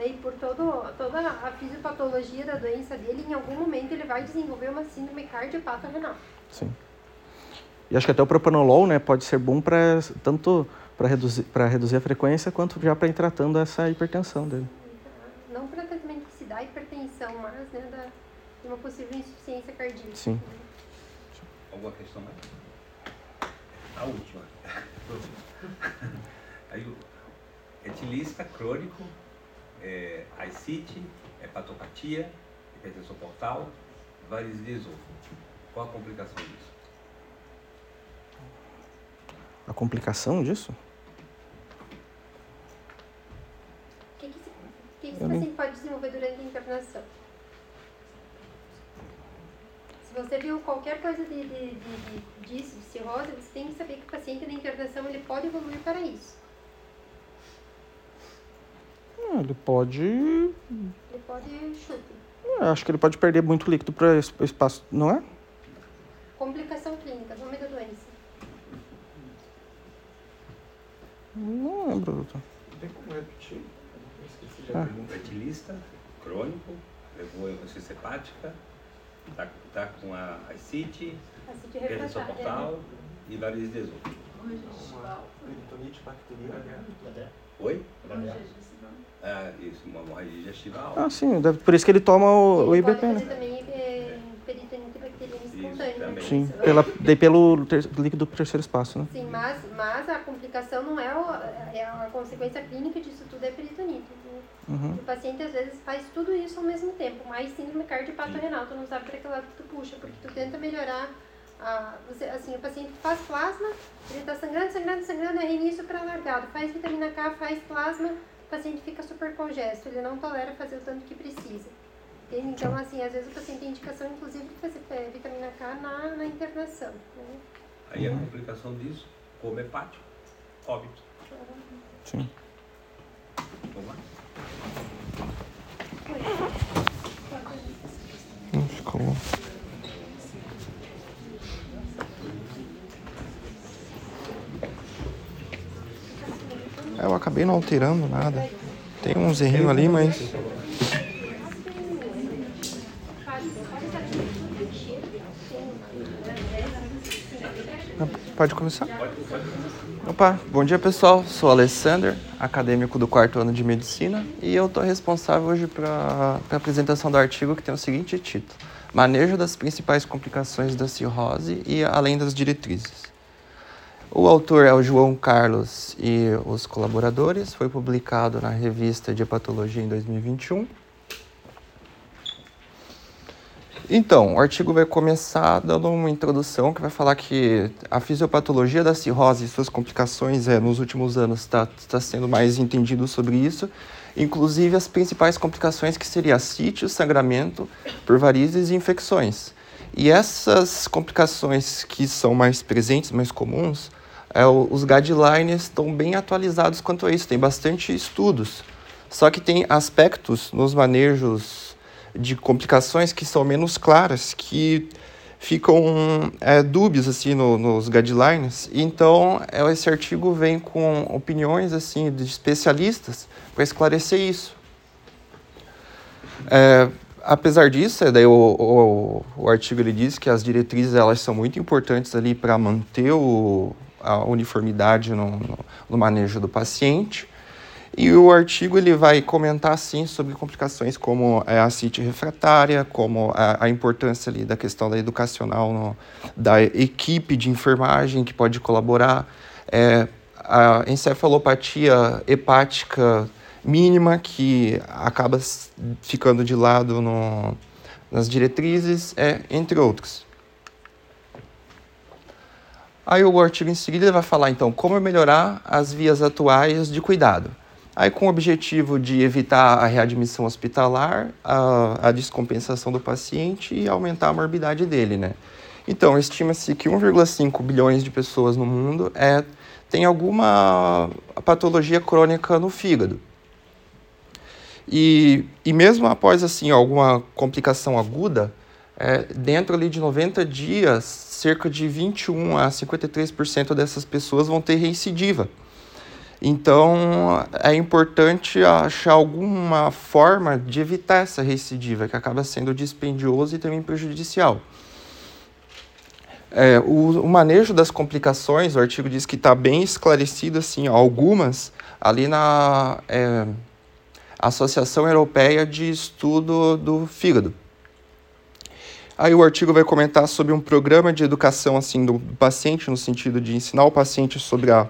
né, e por todo, toda a fisiopatologia da doença dele, em algum momento ele vai desenvolver uma síndrome cardiopata renal. Sim. E acho que até o propanolol, né, pode ser bom para tanto para reduzir, para reduzir a frequência quanto já para ir tratando essa hipertensão dele. Não para tratamento que se dá hipertensão, mas né, da, de uma possível insuficiência cardíaca. Sim. Alguma questão mais? A última. Aí, o etilista crônico, é, ascite, hepatopatia, hipertensão portal, varize de esôfago. Qual a complicação disso? A complicação disso? O que, que, esse, que paciente pode desenvolver durante a internação? Se você viu qualquer coisa de, de, de, de, disso, de cirrose, você tem que saber que o paciente na internação ele pode evoluir para isso. Ele pode. Ele pode chute. eu Acho que ele pode perder muito líquido para o espaço, não é? Complicação clínica, nome da doença. Não lembro, doutor. Tem como repetir? Esqueci de Ah. pergunta. Etilista, crônico, levou insuficiência hepática, tá, tá com a ascite, Acite retenção refratária. portal e varizes de esôfago. Uma peritonite bacteriana. Oi? Ah, isso, uma hemorragia digestiva alta. Ah, sim, deve- por isso que ele toma o, o Ele pode IBP, né? também é, peritonite bacteriana espontânea. Sim, pela, daí pelo ter, líquido do terceiro espaço, né? Sim, mas, mas a complicação não é, o, é a consequência clínica disso tudo é peritonite. O, Uhum. o paciente às vezes faz tudo isso ao mesmo tempo, mas síndrome cardiopato-renal, tu não sabe para que lado tu puxa, porque tu tenta melhorar a, você, assim, o paciente faz plasma, ele está sangrando, sangrando, sangrando, é reinício para alargado, faz vitamina K, faz plasma, o paciente fica super congesto, ele não tolera fazer o tanto que precisa. Entende? Então, assim, às vezes o paciente tem indicação, inclusive, de fazer eh, vitamina K na, na internação. Né? Aí a complicação disso, coma hepático, óbito. Sim. Vamos lá? Hum, Ficou. É, eu acabei não alterando nada. Tem uns errinhos ali, mas. Ah, Pode começar? Opa, bom dia pessoal, sou Alessander, acadêmico do quarto ano de medicina e eu estou responsável hoje para a apresentação do artigo que tem o seguinte título: Manejo das principais complicações da cirrose e além das diretrizes. O autor é o João Carlos e os colaboradores, foi publicado na revista de Hepatologia em 2021. Então, o artigo vai começar dando uma introdução que vai falar que a fisiopatologia da cirrose e suas complicações é, nos últimos anos está tá sendo mais entendido sobre isso, inclusive as principais complicações que seria ascite, sangramento por varizes e infecções. E essas complicações que são mais presentes, mais comuns, é, os guidelines estão bem atualizados quanto a isso, tem bastante estudos. Só que tem aspectos nos manejos de complicações que são menos claras, que ficam é, dúbios assim no- nos guidelines. Então, é, esse artigo vem com opiniões assim de especialistas para esclarecer isso. É, apesar disso, é, daí o, o, o artigo ele diz que as diretrizes elas são muito importantes ali para manter o, a uniformidade no, no, no manejo do paciente. E o artigo ele vai comentar assim sobre complicações como é, a CIT refratária, como a, a importância ali da questão da educacional no, da equipe de enfermagem que pode colaborar, é, a encefalopatia hepática mínima que acaba ficando de lado no, nas diretrizes, é, entre outros. Aí o artigo em seguida vai falar então como melhorar as vias atuais de cuidado. Aí com o objetivo de evitar a readmissão hospitalar, a, a descompensação do paciente e aumentar a morbidade dele, né? Então, estima-se que 1,5 bilhões de pessoas no mundo é, tem alguma patologia crônica no fígado. E, e mesmo após assim alguma complicação aguda, é, dentro ali de 90 dias, cerca de 21 a 53% dessas pessoas vão ter recidiva. Então, é importante achar alguma forma de evitar essa recidiva, que acaba sendo dispendioso e também prejudicial. É, o, o manejo das complicações, o artigo diz que está bem esclarecido, assim, algumas, ali na é, Associação Europeia de Estudo do Fígado. Aí o artigo vai comentar sobre um programa de educação assim do paciente, no sentido de ensinar o paciente sobre a,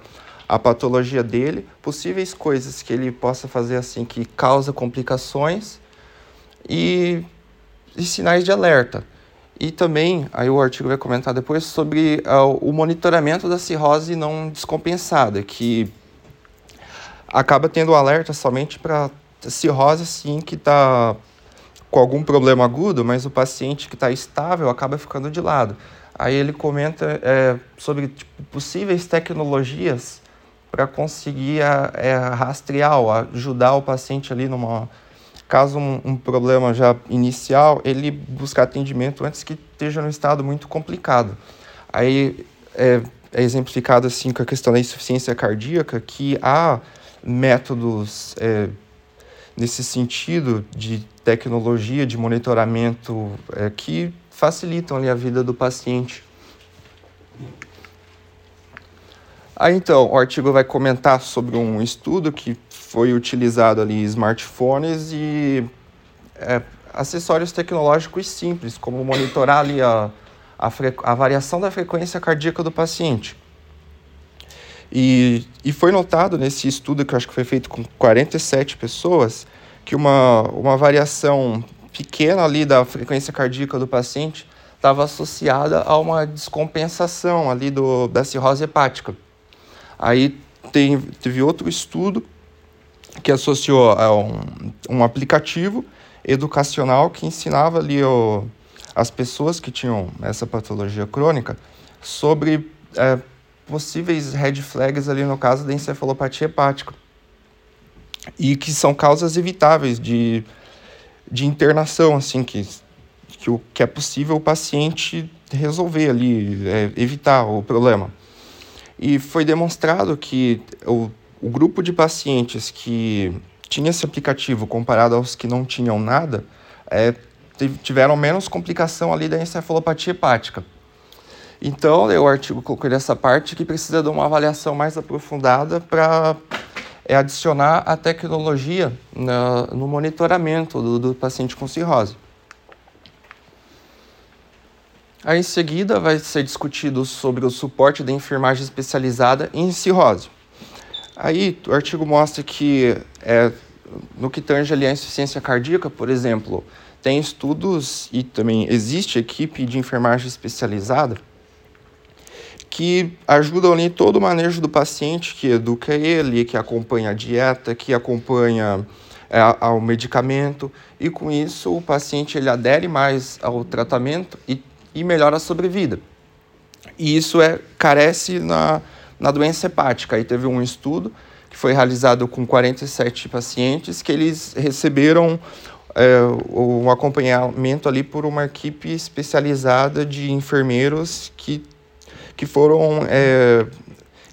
a patologia dele, possíveis coisas que ele possa fazer assim que causa complicações e, e sinais de alerta. E também, aí o artigo vai comentar depois sobre ah, o monitoramento da cirrose não descompensada, que acaba tendo alerta somente para cirrose assim que está com algum problema agudo, mas o paciente que está estável acaba ficando de lado. Aí ele comenta é, sobre tipo, possíveis tecnologias para conseguir é, rastrear ou ajudar o paciente ali numa caso um, um, problema já inicial, ele buscar atendimento antes que esteja num estado muito complicado. Aí é, é exemplificado assim com a questão da insuficiência cardíaca que há métodos é, nesse sentido de tecnologia de monitoramento é, que facilitam ali a vida do paciente. Aí então, o artigo vai comentar sobre um estudo que foi utilizado ali smartphones e é, acessórios tecnológicos simples, como monitorar ali a, a, a, variação da frequência cardíaca do paciente. E, e foi notado nesse estudo, que eu acho que foi feito com 47 pessoas, que uma, uma variação pequena ali da frequência cardíaca do paciente estava associada a uma descompensação ali do, da cirrose hepática. Aí tem, teve outro estudo que associou a um, um aplicativo educacional que ensinava ali o, as pessoas que tinham essa patologia crônica sobre é, possíveis red flags ali no caso da encefalopatia hepática e que são causas evitáveis de, de internação, assim, que, que, o, que é possível o paciente resolver ali, é, evitar o problema. E foi demonstrado que o, o grupo de pacientes que tinha esse aplicativo comparado aos que não tinham nada, é, tiveram menos complicação ali da encefalopatia hepática. Então, o artigo colocou nessa parte que precisa de uma avaliação mais aprofundada para é, adicionar a tecnologia na, no monitoramento do, do paciente com cirrose. Aí, em seguida, vai ser discutido sobre o suporte da enfermagem especializada em cirrose. Aí, o artigo mostra que, é, no que tange ali insuficiência cardíaca, por exemplo, tem estudos e também existe equipe de enfermagem especializada que ajudam ali todo o manejo do paciente, que educa ele, que acompanha a dieta, que acompanha é, ao medicamento, e com isso o paciente ele adere mais ao tratamento e e melhora a sobrevida. E isso é, carece na, na doença hepática. Aí teve um estudo que foi realizado com 47 pacientes que eles receberam é, um acompanhamento ali por uma equipe especializada de enfermeiros que, que foram é,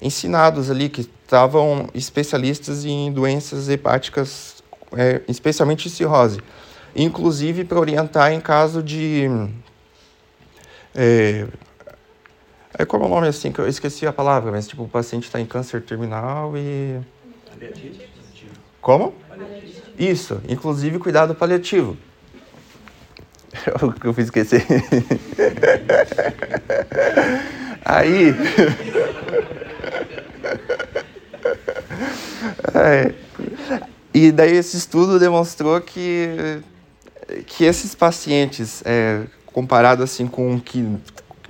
ensinados ali, que estavam especialistas em doenças hepáticas, é, especialmente cirrose. Inclusive para orientar em caso de é, é como é o nome assim, que eu esqueci a palavra, mas tipo, o paciente está em câncer terminal e. Paliativo? Como? Paliativo. Isso, inclusive cuidado paliativo. o que eu fiz esquecer. Aí. é, e daí esse estudo demonstrou que, que esses pacientes é, comparado assim com o que,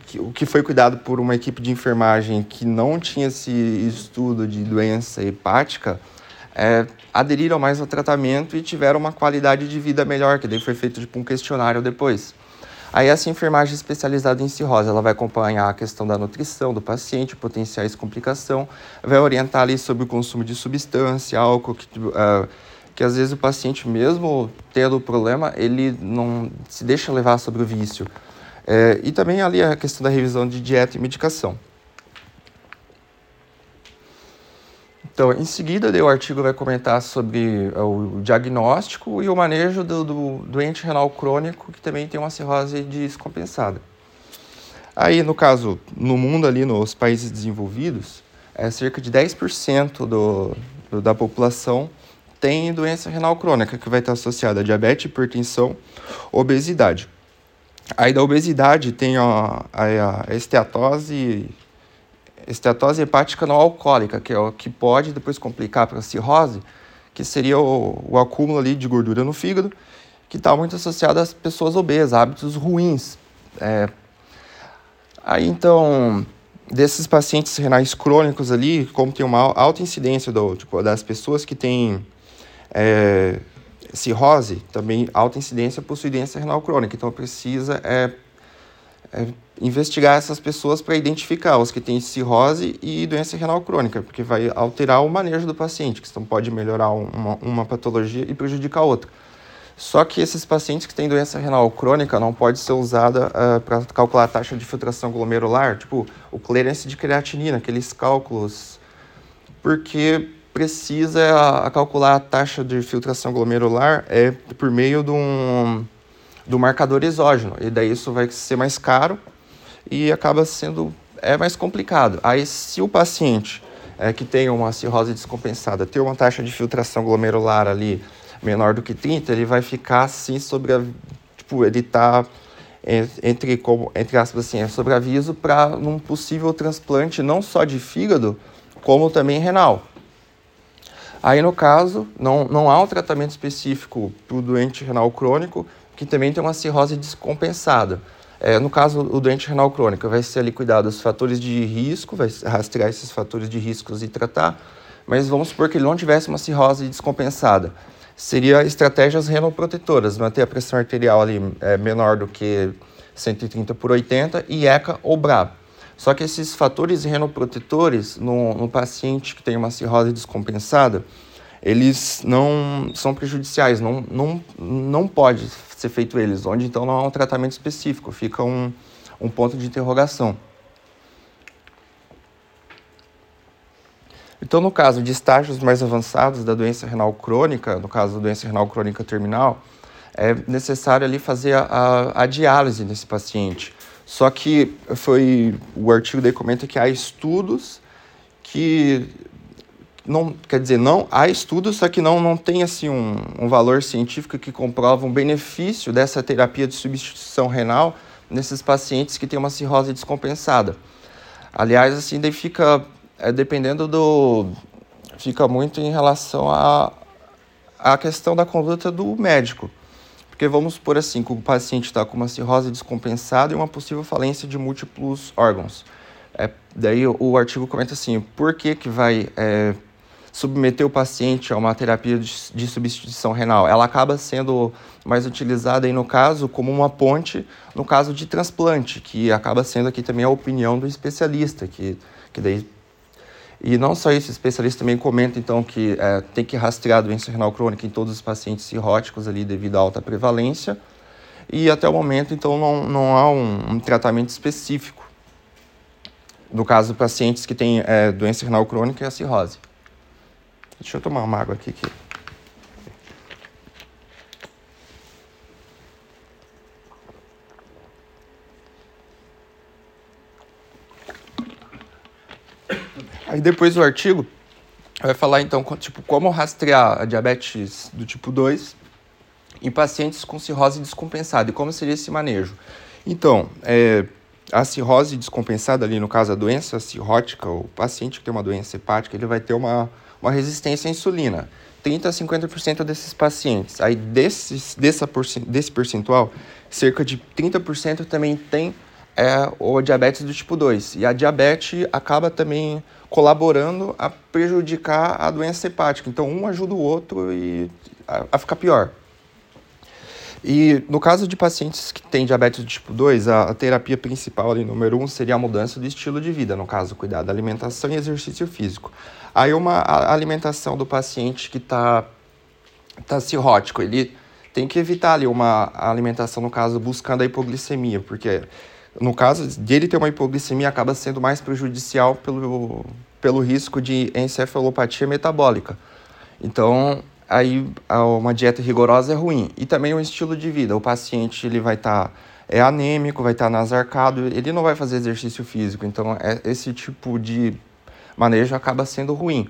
que, o que foi cuidado por uma equipe de enfermagem que não tinha esse estudo de doença hepática, é, aderiram mais ao tratamento e tiveram uma qualidade de vida melhor, que daí foi feito tipo, um questionário depois. Aí essa enfermagem especializada em cirrose, ela vai acompanhar a questão da nutrição do paciente, potenciais complicações, vai orientar ali sobre o consumo de substância, álcool, que, uh, que às vezes o paciente, mesmo tendo o problema, ele não se deixa levar sobre o vício. É, e também ali a questão da revisão de dieta e medicação. Então, em seguida, o artigo vai comentar sobre é, o diagnóstico e o manejo do, do doente renal crônico que também tem uma cirrose descompensada. Aí, no caso, no mundo ali, nos países desenvolvidos, é cerca de 10% do, do, da população tem doença renal crônica, que vai estar associada a diabetes, hipertensão, obesidade. Aí da obesidade tem a, a, a esteatose, esteatose hepática não alcoólica, que é o que pode depois complicar para a cirrose, que seria o, o acúmulo ali de gordura no fígado, que está muito associado às pessoas obesas, hábitos ruins. É, aí então, desses pacientes renais crônicos ali, como tem uma alta incidência do, tipo, das pessoas que têm é, cirrose, também alta incidência possui doença renal crônica. Então precisa é, é, investigar essas pessoas para identificar os que têm cirrose e doença renal crônica, porque vai alterar o manejo do paciente, que então pode melhorar uma, uma patologia e prejudicar outra. Só que esses pacientes que têm doença renal crônica não pode ser usada uh, para calcular a taxa de filtração glomerular, tipo o clearance de creatinina, aqueles cálculos, porque precisa a, a calcular a taxa de filtração glomerular é por meio de um, do marcador exógeno, e daí isso vai ser mais caro e acaba sendo é mais complicado. Aí se o paciente é, que tem uma cirrose descompensada ter uma taxa de filtração glomerular ali menor do que 30, ele vai ficar assim sobre a, tipo, ele está entre, como, entre aspas assim, é sobre aviso para um possível transplante não só de fígado, como também renal. Aí, no caso, não, não há um tratamento específico para o doente renal crônico, que também tem uma cirrose descompensada. É, no caso, o doente renal crônico vai ser ali cuidado dos fatores de risco, vai rastrear esses fatores de riscos e tratar, mas vamos supor que ele não tivesse uma cirrose descompensada seria estratégias renoprotetoras, manter a pressão arterial ali é, menor do que 130 por 80 e ECA ou BRA. Só que esses fatores renoprotetores no, no paciente que tem uma cirrose descompensada, eles não são prejudiciais, não, não, não pode ser feito eles, onde então não há um tratamento específico, fica um, um ponto de interrogação. Então, no caso de estágios mais avançados da doença renal crônica, no caso da doença renal crônica terminal, é necessário ali fazer a, a, a diálise nesse paciente. Só que foi o artigo daí comenta que há estudos que não quer dizer não há estudos só que não não tem assim um, um valor científico que comprova um benefício dessa terapia de substituição renal nesses pacientes que têm uma cirrose descompensada. Aliás, assim, daí fica é dependendo do. fica muito em relação à a, questão da conduta do médico. Porque vamos supor assim, que o paciente está com uma cirrose descompensada e uma possível falência de múltiplos órgãos. É, daí o, o, artigo comenta assim, por que que vai é, submeter o paciente a uma terapia de, substituição renal? Ela acaba sendo mais utilizada aí no caso como uma ponte no caso de transplante, que acaba sendo aqui também a opinião do especialista, que, que daí e não só isso, o especialista também comenta então que é, tem que rastrear a doença renal crônica em todos os pacientes cirróticos ali devido à alta prevalência. E até o momento, então, não, não há um, um tratamento específico. No caso, pacientes que têm é, doença renal crônica e a cirrose. Deixa eu tomar uma água aqui. aqui. Aí depois o artigo vai falar então tipo, como rastrear a diabetes do tipo 2 em pacientes com cirrose descompensada e como seria esse manejo. Então, é, a cirrose descompensada ali, no caso a doença cirrótica, o paciente que tem uma doença hepática, ele vai ter uma, uma resistência à insulina. 30 a 50% desses pacientes. Aí desses, dessa, desse percentual, cerca de 30% também tem é, o diabetes do tipo 2. E a diabetes acaba também colaborando a prejudicar a doença hepática. Então, um ajuda o outro e a, a ficar pior. E no caso de pacientes que têm diabetes tipo 2, a, a, terapia principal, ali, número 1, um, seria a mudança do estilo de vida, no caso, cuidar da alimentação e exercício físico. Aí, uma alimentação do paciente que está tá cirrótico, ele tem que evitar ali uma alimentação, no caso, buscando a hipoglicemia, porque no caso de ele ter uma hipoglicemia, acaba sendo mais prejudicial pelo, pelo risco de encefalopatia metabólica. Então, aí uma dieta rigorosa é ruim. E também o estilo de vida. O paciente ele vai estar tá, é anêmico, vai estar tá nasarcado, ele não vai fazer exercício físico. Então, é, esse tipo de manejo acaba sendo ruim.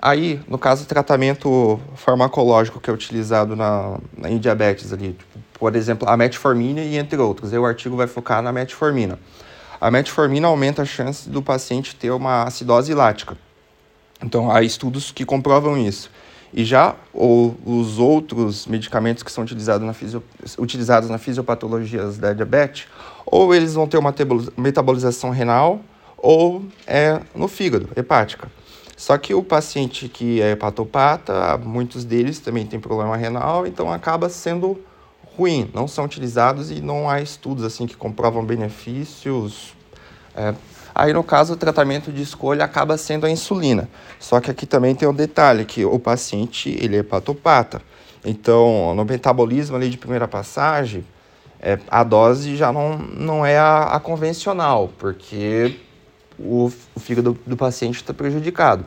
Aí, no caso, o tratamento farmacológico que é utilizado na, na em diabetes ali, tipo, por exemplo, a metformina e entre outros. Aí o artigo vai focar na metformina. A metformina aumenta a chance do paciente ter uma acidose lática. Então, há estudos que comprovam isso. E já os outros medicamentos que são utilizados na, fisio, utilizados na fisiopatologia da diabetes, ou eles vão ter uma metabolização renal, ou é no fígado, hepática. Só que o paciente que é hepatopata, muitos deles também têm problema renal, então acaba sendo ruim, não são utilizados e não há estudos assim que comprovam benefícios. É, Aí, no caso, o tratamento de escolha acaba sendo a insulina. Só que aqui também tem um detalhe, que o paciente, ele é hepatopata. Então, no metabolismo ali de primeira passagem, é, a dose já não, não é a, a convencional, porque o, o fígado do, do paciente está prejudicado.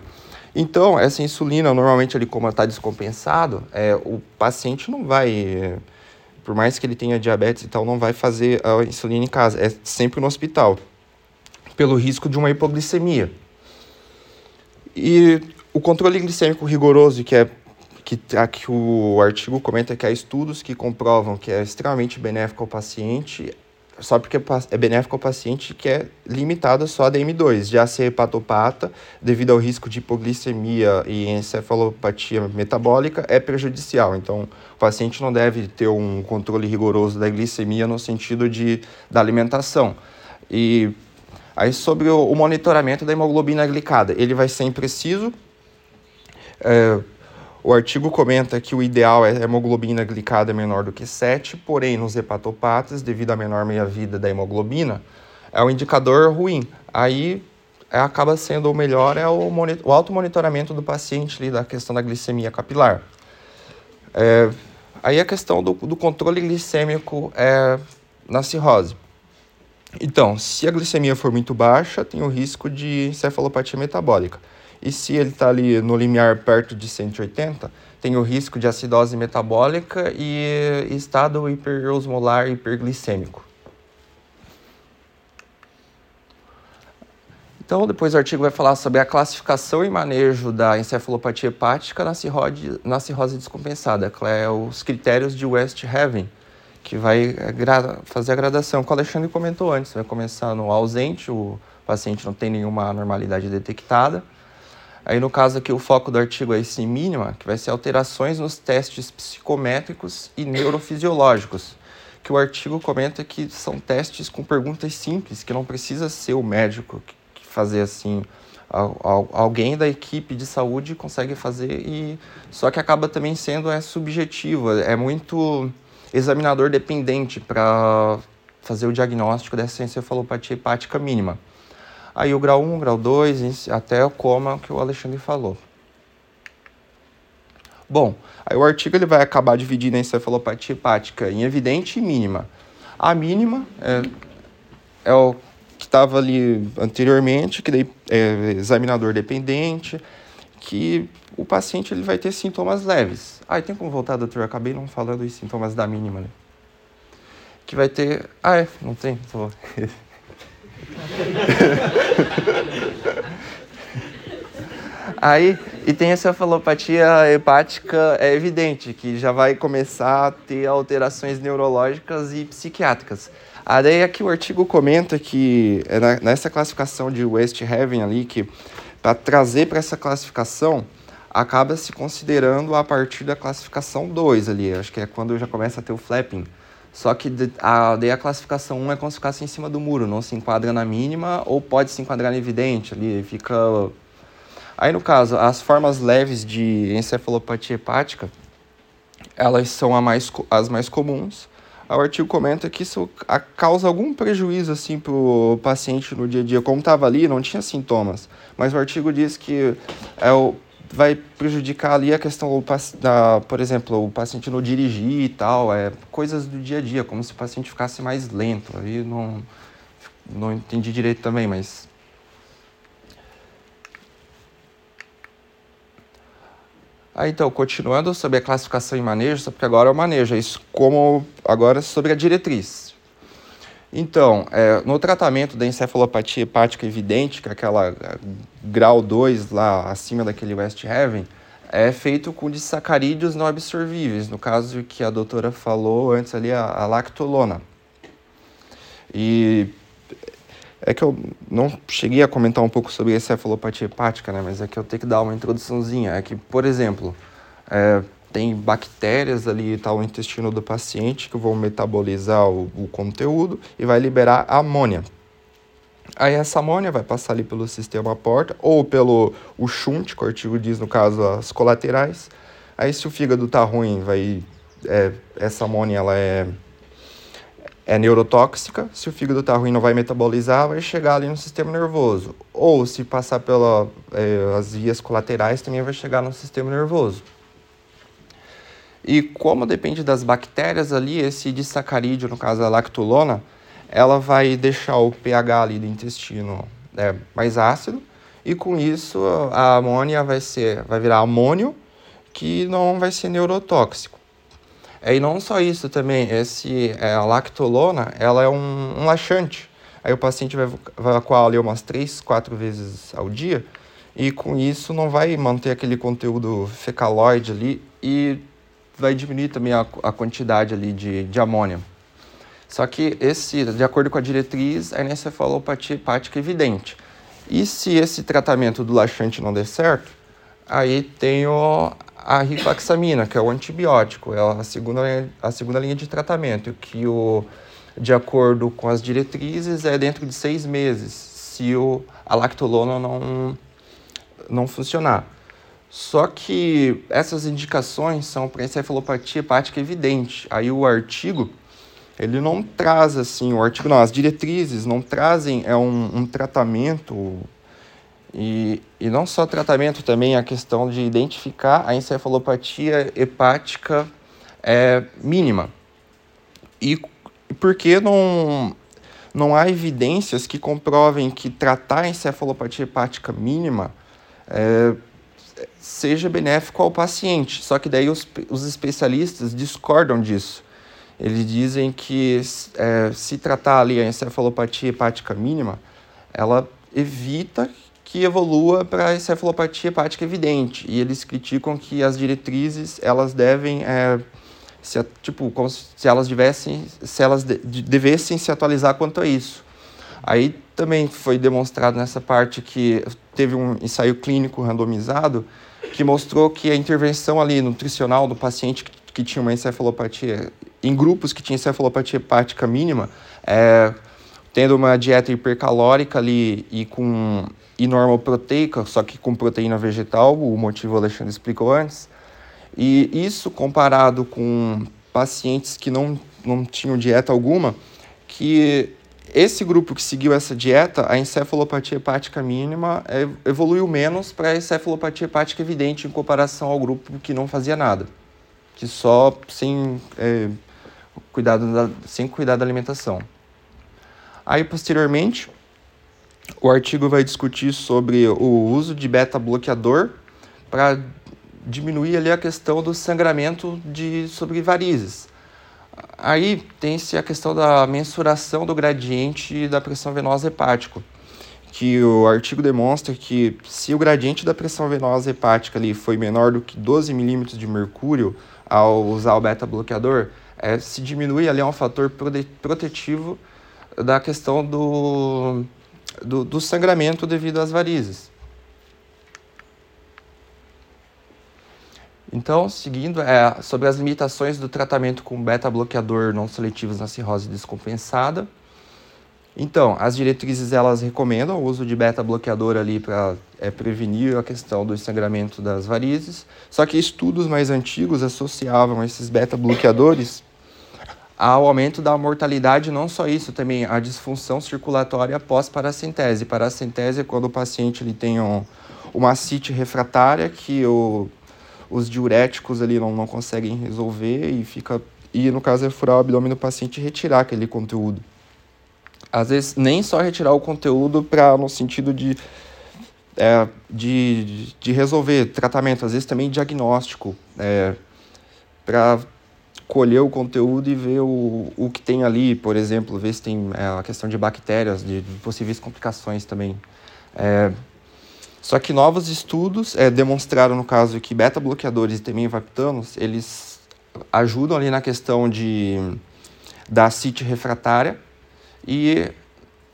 Então, essa insulina, normalmente, ali, como está descompensado, é, o paciente não vai, por mais que ele tenha diabetes e tal, não vai fazer a insulina em casa, é sempre no hospital pelo risco de uma hipoglicemia. E o controle glicêmico rigoroso, que é que, aqui o artigo comenta que há estudos que comprovam que é extremamente benéfico ao paciente, só porque é benéfico ao paciente que é limitado só a DM2. Já ser hepatopata, devido ao risco de hipoglicemia e encefalopatia metabólica, é prejudicial. Então, o paciente não deve ter um controle rigoroso da glicemia no sentido de, da alimentação. E Aí sobre o, monitoramento da hemoglobina glicada, ele vai ser impreciso. É, o artigo comenta que o ideal é hemoglobina glicada menor do que 7, porém nos hepatopatas, devido à menor meia-vida da hemoglobina, é um indicador ruim. Aí é, acaba sendo o melhor é o, o automonitoramento do paciente ali, da questão da glicemia capilar. É, aí a questão do, do controle glicêmico é, na cirrose. Então, se a glicemia for muito baixa, tem o risco de encefalopatia metabólica. E se ele está ali no limiar perto de 180, tem o risco de acidose metabólica e estado hiperosmolar hiperglicêmico. Então, depois o artigo vai falar sobre a classificação e manejo da encefalopatia hepática na cirrose, na cirrose descompensada, que é os critérios de West Haven que vai fazer a gradação, o Alexandre comentou antes. Vai começar no ausente, o paciente não tem nenhuma anormalidade detectada. Aí, no caso aqui, o foco do artigo é esse mínima, que vai ser alterações nos testes psicométricos e neurofisiológicos, que o artigo comenta que são testes com perguntas simples, que não precisa ser o médico que fazer assim. Alguém da equipe de saúde consegue fazer e só que acaba também sendo é subjetivo, é muito examinador dependente para fazer o diagnóstico dessa encefalopatia hepática mínima. Aí o grau 1, grau 2, até o coma que o Alexandre falou. Bom, aí o artigo ele vai acabar dividindo a encefalopatia hepática em evidente e mínima. A mínima é, é o que estava ali anteriormente, que daí é examinador dependente, que o paciente ele vai ter sintomas leves. Ah, tem como voltar, doutor? Eu acabei não falando os sintomas da mínima, né? Que vai ter. Ah, é, não tem? Tô... Aí, e tem essa falopatia hepática é evidente, que já vai começar a ter alterações neurológicas e psiquiátricas. Aí aqui o artigo comenta que é nessa classificação de West Haven ali, que para trazer para essa classificação, acaba se considerando a partir da classificação 2 ali, acho que é quando já começa a ter o flapping. Só que a, daí a classificação 1 é como se ficasse em cima do muro, não se enquadra na mínima ou pode se enquadrar na evidente ali, fica... Aí no caso, as formas leves de encefalopatia hepática, elas são mais, as mais comuns. O artigo comenta que isso causa algum prejuízo assim para o paciente no dia a dia. Como estava ali, não tinha sintomas, mas o artigo diz que é o vai prejudicar ali a questão, da, por exemplo, o paciente não dirigir e tal, é, coisas do dia a dia, como se o paciente ficasse mais lento. Aí não, não entendi direito também, mas. Aí então, continuando sobre a classificação e manejo, só porque agora é o manejo, é isso como agora sobre a diretriz. Então, é, no tratamento da encefalopatia hepática evidente, que é aquela é, grau 2 lá acima daquele West Haven, é feito com disacarídeos não absorvíveis, no caso que a doutora falou antes ali, a, a lactolona. E é que eu não cheguei a comentar um pouco sobre encefalopatia hepática, né, mas é que eu tenho que dar uma introduçãozinha. É que, por exemplo, é, tem bactérias ali tal no intestino do paciente que vão metabolizar o, o conteúdo e vai liberar amônia. Aí essa amônia vai passar ali pelo sistema porta ou pelo o shunt, que o artigo diz, no caso, as colaterais. Aí se o fígado tá ruim, vai é, essa amônia ela é é neurotóxica, se o fígado tá ruim não vai metabolizar, vai chegar ali no sistema nervoso. Ou se passar pelas é, vias colaterais, também vai chegar no sistema nervoso. E como depende das bactérias ali, esse disacarídeo, no caso a lactulona, ela vai deixar o pH ali do intestino é, mais ácido e com isso a amônia vai ser, vai virar amônio, que não vai ser neurotóxico. É, e não só isso também, esse, é, a lactolona, ela é um, um laxante. Aí o paciente vai, evacuar ali umas três, quatro vezes ao dia e com isso não vai manter aquele conteúdo fecaloide ali e vai diminuir também a, a quantidade ali de, de amônia. Só que esse, de acordo com a diretriz, a encefalopatia hepática é evidente. E se esse tratamento do laxante não der certo, aí tem o, a rifaxamina, que é o antibiótico, é a segunda, a segunda linha de tratamento, que o, de acordo com as diretrizes é dentro de seis meses, se o, a lactolona não, não funcionar. Só que essas indicações são para encefalopatia hepática evidente. Aí o artigo, ele não traz assim, o artigo não, as diretrizes não trazem é um, um tratamento e, e não só tratamento, também a questão de identificar a encefalopatia hepática é, mínima. E porque não, não há evidências que comprovem que tratar a encefalopatia hepática mínima é, seja benéfico ao paciente. Só que daí os, os especialistas discordam disso. Eles dizem que é, se tratar ali a encefalopatia hepática mínima, ela evita que evolua para a encefalopatia hepática evidente. E eles criticam que as diretrizes elas devem é, se, tipo como se elas tivessem, se elas de, devessem se atualizar quanto a isso. Aí também foi demonstrado nessa parte que teve um ensaio clínico randomizado que mostrou que a intervenção ali nutricional do paciente que, que tinha uma encefalopatia, em grupos que tinham encefalopatia hepática mínima, é, tendo uma dieta hipercalórica ali e com e normal proteica, só que com proteína vegetal, o motivo o Alexandre explicou antes. E isso comparado com pacientes que não, não tinham dieta alguma, que esse grupo que seguiu essa dieta, a encefalopatia hepática mínima evoluiu menos para a encefalopatia hepática evidente em comparação ao grupo que não fazia nada, que só sem, é, cuidado da, sem cuidar da alimentação. Aí, posteriormente, o artigo vai discutir sobre o uso de beta-bloqueador para diminuir ali a questão do sangramento de sobre varizes. Aí tem-se a questão da mensuração do gradiente da pressão venosa hepática, que o artigo demonstra que se o gradiente da pressão venosa hepática ali foi menor do que 12 milímetros de mercúrio ao usar o beta-bloqueador, é, se diminui ali é um fator protetivo da questão do, do, do sangramento devido às varizes. Então, seguindo, é, sobre as limitações do tratamento com beta-bloqueador não seletivos na cirrose descompensada. Então, as diretrizes elas recomendam o uso de beta-bloqueador ali para é, prevenir a questão do sangramento das varizes. Só que estudos mais antigos associavam esses beta-bloqueadores ao aumento da mortalidade, não só isso, também a disfunção circulatória pós-paracentese. Paracentese é quando o paciente ele tem um, uma ascite refratária que o, os diuréticos ali não, não conseguem resolver e fica e no caso é furar o abdômen do paciente e retirar aquele conteúdo. Às vezes nem só retirar o conteúdo para no sentido de, é, de, de resolver tratamento, às vezes também diagnóstico, é, para colher o conteúdo e ver o, o que tem ali, por exemplo, ver se tem é, a questão de bactérias, de, possíveis complicações também. É, só que novos estudos é, demonstraram, no caso, que beta-bloqueadores e também vaptanos, eles ajudam ali na questão de, da CIT refratária e,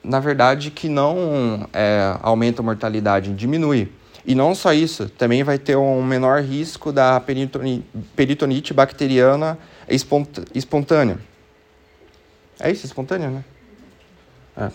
na verdade, que não é, aumenta a mortalidade, diminui. E não só isso, também vai ter um menor risco da peritonite bacteriana é espontânea. É isso, espontânea, né? É.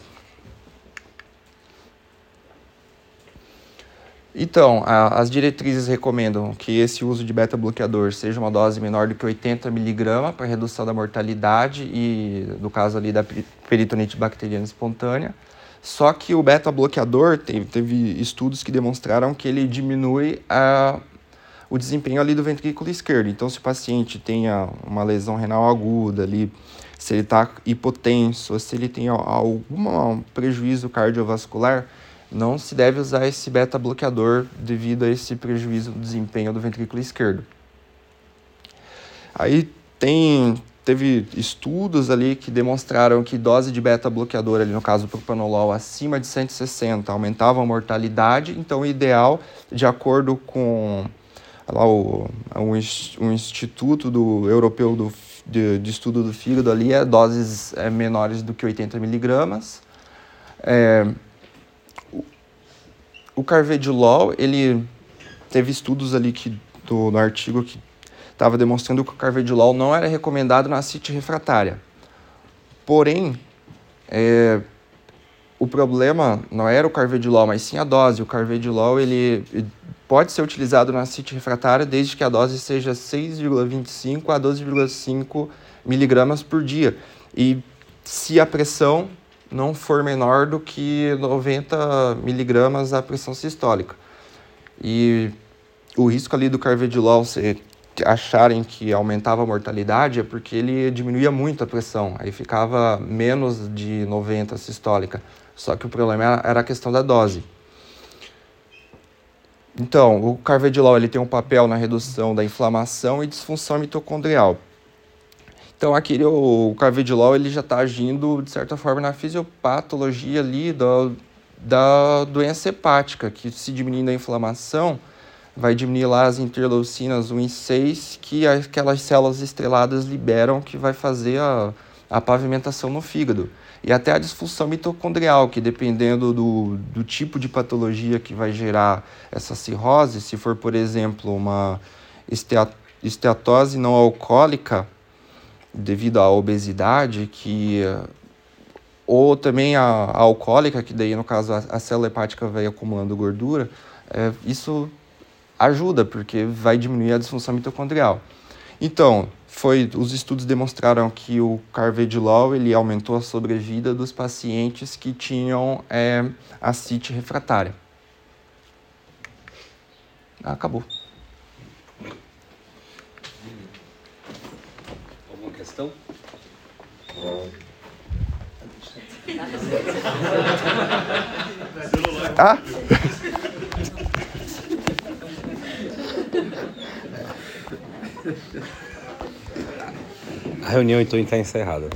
Então, a, as diretrizes recomendam que esse uso de beta-bloqueador seja uma dose menor do que 80 miligramas para redução da mortalidade e, no caso ali, da peritonite bacteriana espontânea. Só que o beta-bloqueador, teve, teve estudos que demonstraram que ele diminui a o desempenho ali do ventrículo esquerdo. Então, se o paciente tenha uma lesão renal aguda ali, se ele está hipotenso, se ele tem al- algum prejuízo cardiovascular, não se deve usar esse beta-bloqueador devido a esse prejuízo do desempenho do ventrículo esquerdo. Aí tem, teve estudos ali que demonstraram que dose de beta-bloqueador, ali no caso propanolol, acima de 160 aumentava a mortalidade, então o ideal, de acordo com lá, o, o, o Instituto do, Europeu do, de, de Estudo do Fígado ali, é doses é, menores do que 80 miligramas. É, o carvedilol, ele teve estudos ali que, do, no artigo que estava demonstrando que o carvedilol não era recomendado na ascite refratária. Porém, é, o problema não era o carvedilol, mas sim a dose. O carvedilol ele, ele pode ser utilizado na ascite refratária desde que a dose seja 6,25 a 12,5 miligramas por dia. E se a pressão não for menor do que 90 miligramas da pressão sistólica. E o risco ali do carvedilol se acharem que aumentava a mortalidade é porque ele diminuía muito a pressão, aí ficava menos de 90 sistólica. Só que o problema era a questão da dose. Então, o carvedilol ele tem um papel na redução da inflamação e disfunção mitocondrial. Então, aquele, o carvedilol ele já está agindo, de certa forma, na fisiopatologia ali do, da doença hepática, que se diminuindo a inflamação, vai diminuir lá as interleucinas 1 e 6, que aquelas células estreladas liberam, que vai fazer a, a pavimentação no fígado. E até a disfunção mitocondrial, que dependendo do, do tipo de patologia que vai gerar essa cirrose, se for, por exemplo, uma estea- esteatose não alcoólica, devido à obesidade, que ou também a, a alcoólica, que daí no caso a, a célula hepática vai acumulando gordura, é, isso ajuda, porque vai diminuir a disfunção mitocondrial. Então, foi, os estudos demonstraram que o carvedilol ele aumentou a sobrevida dos pacientes que tinham é, ascite refratária. Ah, acabou. Alguma questão? Ah! A reunião então está encerrada. Tá?